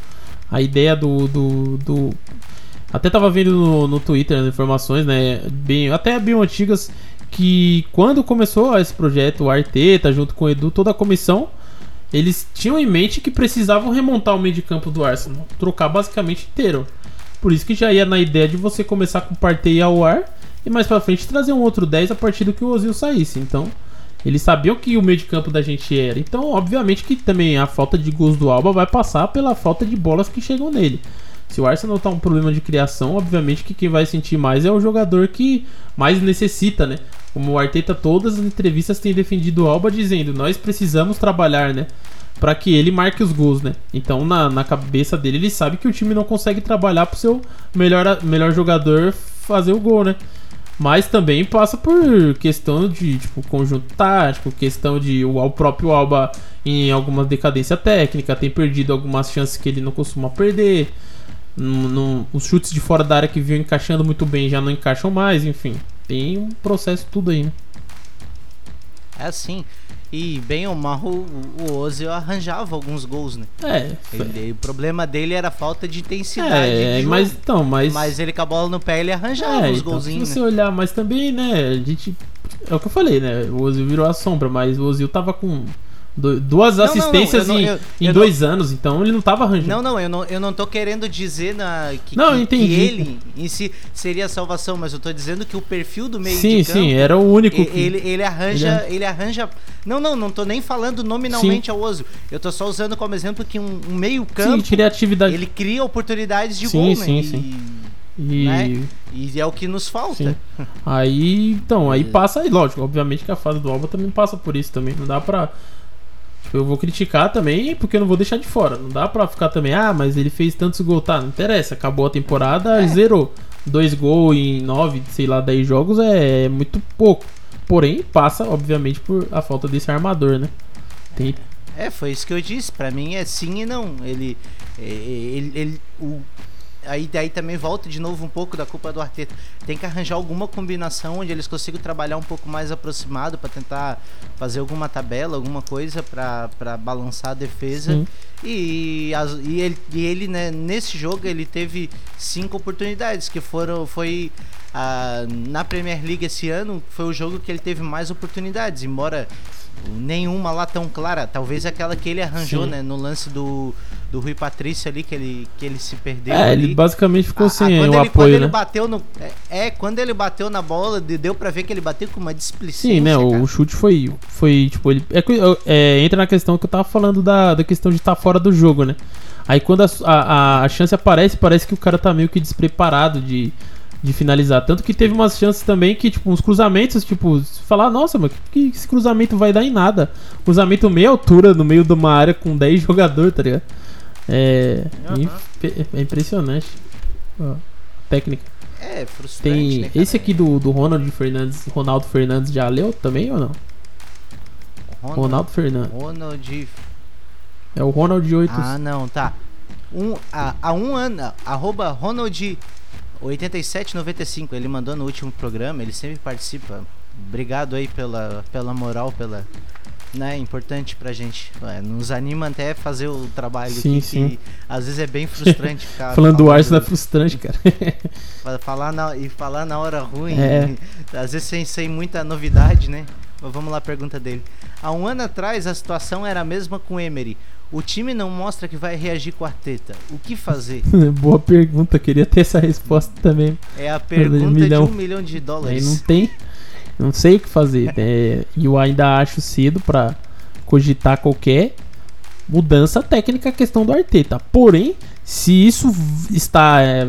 A ideia do. do, do- Até tava vendo no, no Twitter as informações, né? Bem, até bem antigas, que quando começou esse projeto, o Arteta, junto com o Edu, toda a comissão, eles tinham em mente que precisavam remontar o meio de campo do Arsenal, trocar basicamente inteiro. Por isso que já ia na ideia de você começar com Partey ao ar e mais pra frente trazer um outro 10 a partir do que o Ozil saísse. Então, eles sabiam que o meio de campo da gente era. Então, obviamente que também a falta de gols do Alba vai passar pela falta de bolas que chegam nele. Se o Arsenal tá um problema de criação, obviamente que quem vai sentir mais é o jogador que mais necessita, né? Como o Arteta, todas as entrevistas tem defendido o Alba dizendo: nós precisamos trabalhar, né? Pra que ele marque os gols, né? Então, na, na cabeça dele, ele sabe que o time não consegue trabalhar pro seu melhor, melhor jogador fazer o gol, né? Mas também passa por questão de tipo, conjunto tático, questão de o, o próprio Alba em alguma decadência técnica, tem perdido algumas chances que ele não costuma perder. Não- os chutes de fora da área que vinham encaixando muito bem já não encaixam mais, enfim. Tem um processo tudo aí, né? É assim. E bem ou mal, o, Ozil arranjava alguns gols, né? É, Ele- o problema dele era a falta de intensidade. é, de mas então, mas. Mas ele com a bola no pé, ele arranjava é, uns então, golzinhos. Se você né? olhar, mas também, né, a gente. É o que eu falei, né? O Ozil virou a sombra, mas o Ozil tava com duas Não, não, não, assistências eu não- em, eu- em dois anos, então ele não tava arranjando. Não, não, eu não, eu não tô querendo dizer na, que, Não, que- entendi. que ele em si seria a salvação, mas eu tô dizendo que o perfil do meio sim, de campo. sim, era o único que. Ele, ele arranja. Ele Ele arranja. Não, não, não tô nem falando nominalmente ao Ozil. Eu tô só usando como exemplo que um, um meio sim, campo. criatividade. ele cria oportunidades de Sim, gol, né? sim, E- sim. E. né? E é o que nos falta. Sim. Aí, então, É. aí passa, e lógico, obviamente que a fase do Alba também passa por isso também. Não dá pra. Eu vou criticar também, porque eu não vou deixar de fora. Não dá pra ficar também, ah, mas ele fez tantos gols. Tá, não interessa. Acabou a temporada, É. zerou. Dois gols em nove, sei lá, dez jogos é muito pouco. Porém, passa, obviamente, por a falta desse armador, né? Tem, É, foi isso que eu disse. Pra mim é sim e não. Ele. é, ele, ele- o, aí daí também volta de novo um pouco da culpa do Arteta. Tem que arranjar alguma combinação onde eles consigam trabalhar um pouco mais aproximado pra tentar fazer alguma tabela, alguma coisa pra balançar a defesa. Sim. E, e ele, e ele, né, nesse jogo ele teve cinco oportunidades que foram foi ah, na Premier League esse ano foi o jogo que ele teve mais oportunidades, embora nenhuma lá tão clara, talvez aquela que ele arranjou, Sim. né, no lance do, do Rui Patrício ali que ele que ele se perdeu é, ali. ele basicamente ficou sem quando o ele, quando apoio, ele né? bateu no é, é, quando ele bateu na bola, de- deu pra ver que ele bateu com uma displicência. Sim, né? cara. O chute foi. Foi, tipo, ele. É, que- é, entra na questão que eu tava falando da, da questão de estar fora do jogo, né? Aí quando a, a, a chance aparece, parece que o cara tá meio que despreparado de, de finalizar. Tanto que teve umas chances também que, tipo, uns cruzamentos, tipo, falar, nossa, mas que, que esse cruzamento vai dar em nada? Cruzamento meia altura no meio de uma área com 10 jogadores, tá ligado? É. Imp- é impressionante. Ó, técnica. É, frustrante, Tem né, esse aqui do, do Ronald Fernandes, Ronaldo Fernandes já leu também ou não? Ronald, Ronaldo Fernandes. Ronald É o Ronald 8. Ah, não, tá. Um, há, há um ano, arroba Ronald8795, ele mandou no último programa, ele sempre participa. Obrigado aí pela, pela moral, pela. Né, importante pra gente. É, nos anima até fazer o trabalho Sim, aqui, sim. que às vezes é bem frustrante ficar. Falando do Arsenal é frustrante, cara. fa- falar na, e falar na hora ruim, É. às vezes sem, sem muita novidade, né? Mas vamos lá, pergunta dele. Há um ano atrás a situação era a mesma com o Emery. O time não mostra que vai reagir com a Arteta. O que fazer? Boa pergunta, queria ter essa resposta também. É a pergunta milhão. de um milhão de Aí dólares. não tem. Não sei o que fazer. né? E eu ainda acho cedo pra cogitar qualquer mudança técnica a questão do Arteta. Porém, se isso está. é,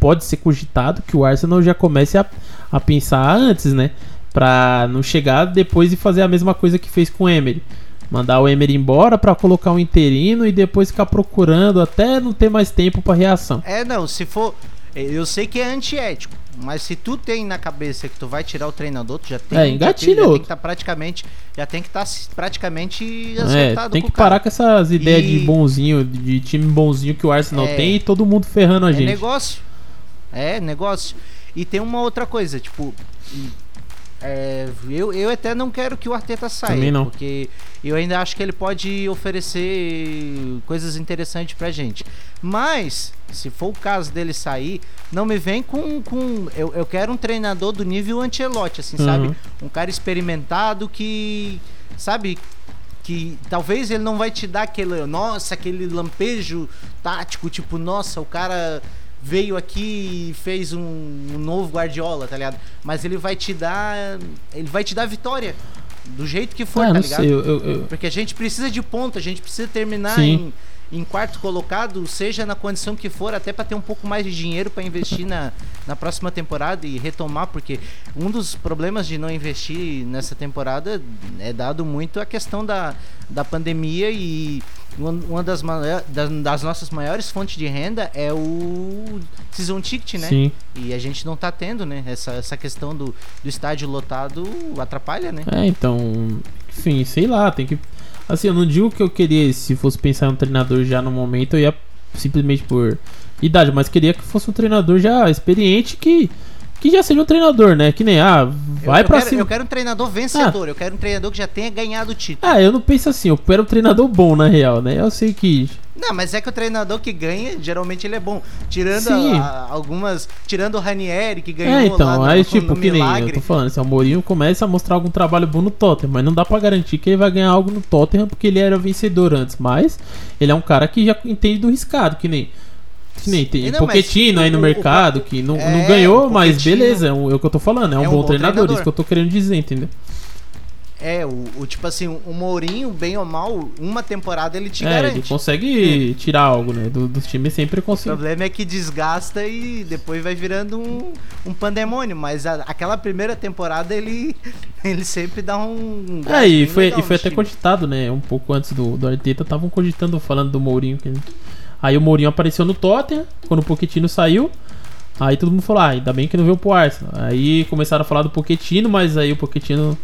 pode ser cogitado que o Arsenal já comece a, a pensar antes, né? Pra não chegar depois e fazer a mesma coisa que fez com o Emery. Mandar o Emery embora pra colocar um interino e depois ficar procurando até não ter mais tempo pra reação. É, não, se for. Eu sei que é antiético, mas se tu tem na cabeça que tu vai tirar o treinador, tu já tem, É, já tem, engatilha já tem que estar praticamente, já tem que estar praticamente É, acertado tem com que parar com essas ideias de E- bonzinho, de time bonzinho que o Arsenal É. tem e todo mundo ferrando a É gente. negócio. É negócio. E tem uma outra coisa, tipo. É, eu, eu até não quero que o Arteta saia, porque eu ainda acho que ele pode oferecer coisas interessantes pra gente. Mas, se for o caso dele sair, não me vem com. com eu, eu quero um treinador do nível Ancelotti, assim, Uhum. sabe? Um cara experimentado que. Sabe? Que talvez ele não vai te dar aquele. Nossa, aquele lampejo tático, tipo, nossa, o cara veio aqui e fez um, um novo Guardiola, tá ligado? Mas ele vai te dar. Ele vai te dar vitória. Do jeito que for, Ah, tá ligado? sei, eu, eu- Porque a gente precisa de ponto, a gente precisa terminar Sim. em, em quarto colocado, seja na condição que for, até para ter um pouco mais de dinheiro para investir na, na próxima temporada e retomar, porque um dos problemas de não investir nessa temporada é dado muito a questão da, da pandemia e uma, das, maio- das, das nossas maiores fontes de renda é o season ticket, né? Sim. E a gente não tá tendo, né? Essa, essa questão do, do estádio lotado atrapalha, né? É, então, enfim, sei lá, tem que. Assim, eu não digo que eu queria, se fosse pensar em um treinador já no momento, eu ia simplesmente por idade, mas queria que fosse um treinador já experiente que, que já seja um treinador, né? Que nem, ah, vai eu, pra quero, cima. Eu quero um treinador vencedor, eu quero um treinador que já tenha ganhado o título. Ah, eu não penso assim, eu quero um treinador bom na real, né? Eu sei que. Não, mas é que o treinador que ganha, geralmente ele é bom. Tirando a- a- algumas. Tirando o Ranieri, que ganhou É, então, lá no, aí no tipo, que nem eu tô falando, se o Mourinho começa a mostrar algum trabalho bom no Tottenham, mas não dá pra garantir que ele vai ganhar algo no Tottenham porque ele era vencedor antes, mas ele é um cara que já entende do riscado, que nem nem tem Não, Pochettino aí no o- o- mercado, que não, é, não ganhou, o mas beleza, é, é o que eu tô falando, é um, é um bom, bom treinador, treinador. isso que eu tô querendo dizer, entendeu? É, o, o tipo assim, o Mourinho, bem ou mal, uma temporada ele te é, ele garante. consegue tirar algo, né, do, dos times sempre O consegue. problema é que desgasta e depois vai virando um, um pandemônio. Mas a- aquela primeira temporada ele, ele sempre dá um. um É, e foi, e foi até time. cogitado, né? Um pouco antes do, do Arteta, estavam cogitando, falando do Mourinho. que- Aí o Mourinho apareceu no Tottenham, quando o Pochettino saiu. Aí todo mundo falou, ah, ainda bem que não veio pro Arsenal. Aí começaram a falar do Pochettino, mas aí o Pochettino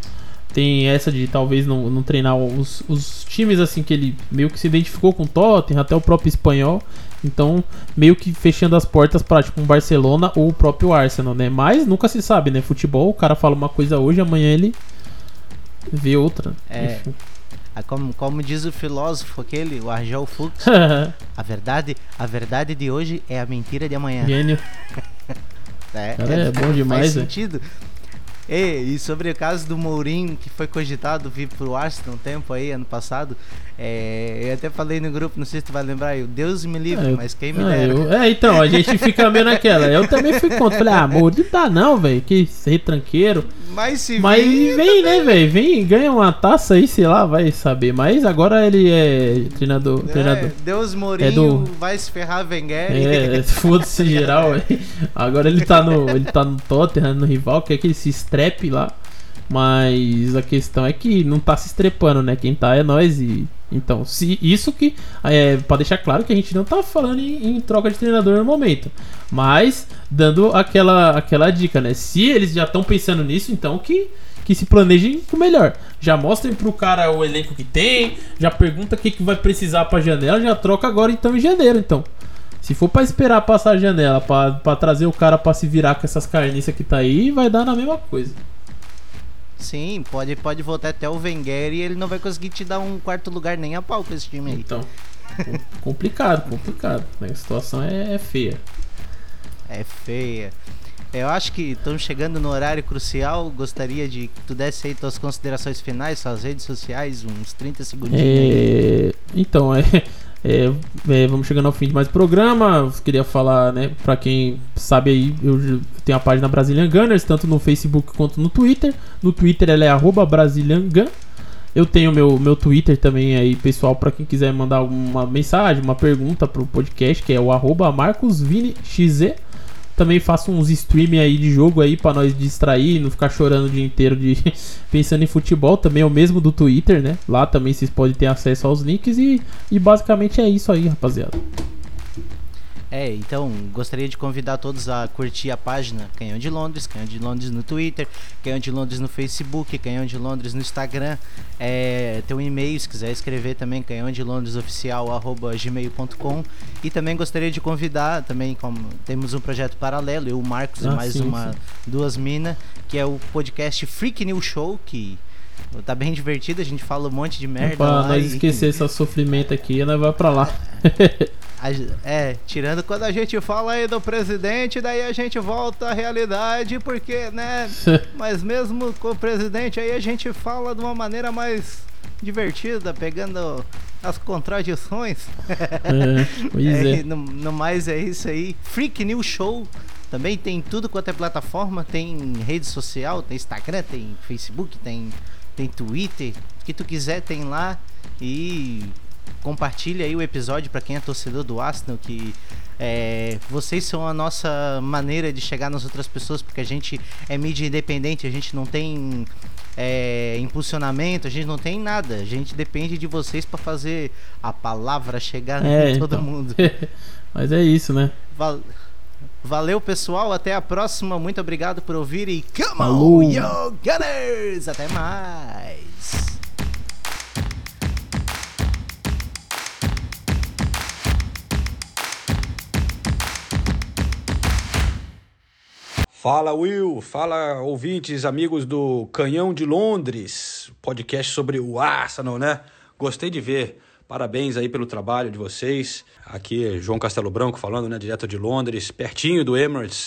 tem essa de talvez não, não treinar os, os times assim que ele meio que se identificou com o Tottenham, até o próprio espanhol. Então, meio que fechando as portas para tipo um Barcelona ou o próprio Arsenal, né? Mas nunca se sabe, né? Futebol, o cara fala uma coisa hoje, amanhã ele vê outra. É. Enfim. Ah, Como, como diz o filósofo aquele, o Argel Fux, a verdade, a verdade de hoje é a mentira de amanhã. Gênio. É, Cara, é bom demais, Faz velho. sentido. E, e sobre o caso do Mourinho, que foi cogitado vir pro Arsenal um tempo aí, ano passado, é, eu até falei no grupo, não sei se tu vai lembrar, eu, Deus me livre, É, eu- mas quem me Ah, dera. eu- é, então, a gente fica meio naquela. Eu também fui contra. Falei, ah, Mourinho dá não, velho. Que retranqueiro. Mas se Mas vem, né, velho? Vem, ganha uma taça aí, sei lá, vai saber. Mas agora ele é treinador. é, treinador. Deus Mourinho É do- vai se ferrar Wenger. É, foda-se geral. Agora ele tá no. Ele tá no Tottenham, no rival, quer que ele se estrepe lá. Mas a questão é que não tá se estrepando, né? Quem tá é nós e. Então, se isso que. É, pra deixar claro que a gente não tá falando em, em troca de treinador no momento. Mas dando aquela, aquela dica, né? Se eles já estão pensando nisso, então que, que se planejem com o melhor. Já mostrem pro cara o elenco que tem, já pergunta o que, que vai precisar pra janela, já troca agora então em janeiro, então. Se for pra esperar passar a janela pra trazer o cara pra se virar com essas carniças que tá aí, vai dar na mesma coisa. Sim, pode, pode voltar até o Wenger e ele não vai conseguir te dar um quarto lugar nem a pau com esse time aí. Então, com- complicado, complicado. né? A situação é, é feia. É feia. Eu acho que estamos chegando no horário crucial. Gostaria de que tu desse aí tuas considerações finais, suas redes sociais, uns 30 segundinhos. É, então, é, é, é, vamos chegando ao fim de mais programa. Eu queria falar, né, pra quem sabe aí, eu tenho a página Brazilian Gunners, tanto no Facebook quanto no Twitter. No Twitter ela é arroba Brazilian Gun. Eu tenho meu, meu Twitter também aí, pessoal, pra quem quiser mandar uma mensagem, uma pergunta pro podcast, que é o arroba MarcosViniXZ. Também faço uns streaming aí de jogo aí pra nós distrair, não ficar chorando o dia inteiro de pensando em futebol. Também é o mesmo do Twitter, né? Lá também vocês podem ter acesso aos links e, e basicamente é isso aí, rapaziada. É, então gostaria de convidar todos a curtir a página Canhão de Londres, Canhão de Londres no Twitter, Canhão de Londres no Facebook, Canhão de Londres no Instagram. É, tem um e-mail se quiser escrever também, canhão de Londres oficial gmail.com. E também gostaria de convidar, também como temos um projeto paralelo, eu, o Marcos Ah, e mais sim, uma sim. duas minas, que é o podcast Freak New Show, que tá bem divertido, a gente fala um monte de merda. pra lá nós e- esquecer esse sofrimento aqui, nós vai pra lá. É, tirando quando a gente fala aí do presidente, daí a gente volta à realidade, porque, né? Mas mesmo com o presidente aí a gente fala de uma maneira mais divertida, pegando as contradições. É, pois É, é. No, no mais é isso aí. Freak News Show. Também tem tudo quanto é plataforma, tem rede social, tem Instagram, tem Facebook, tem, tem Twitter, o que tu quiser tem lá. E compartilha aí o episódio para quem é torcedor do Arsenal, que é, vocês são a nossa maneira de chegar nas outras pessoas, porque a gente é mídia independente, a gente não tem é, impulsionamento, a gente não tem nada, a gente depende de vocês para fazer a palavra chegar É, em todo então. mundo. Mas é isso, né? Val- Valeu, pessoal. Até a próxima. Muito obrigado por ouvir e come Falou. on, yo Gunners! Até mais! Fala Will, fala ouvintes, amigos do Canhão de Londres, podcast sobre o Arsenal, né? Gostei de ver. Parabéns aí pelo trabalho de vocês. Aqui é João Castelo Branco falando, né, direto de Londres, pertinho do Emirates.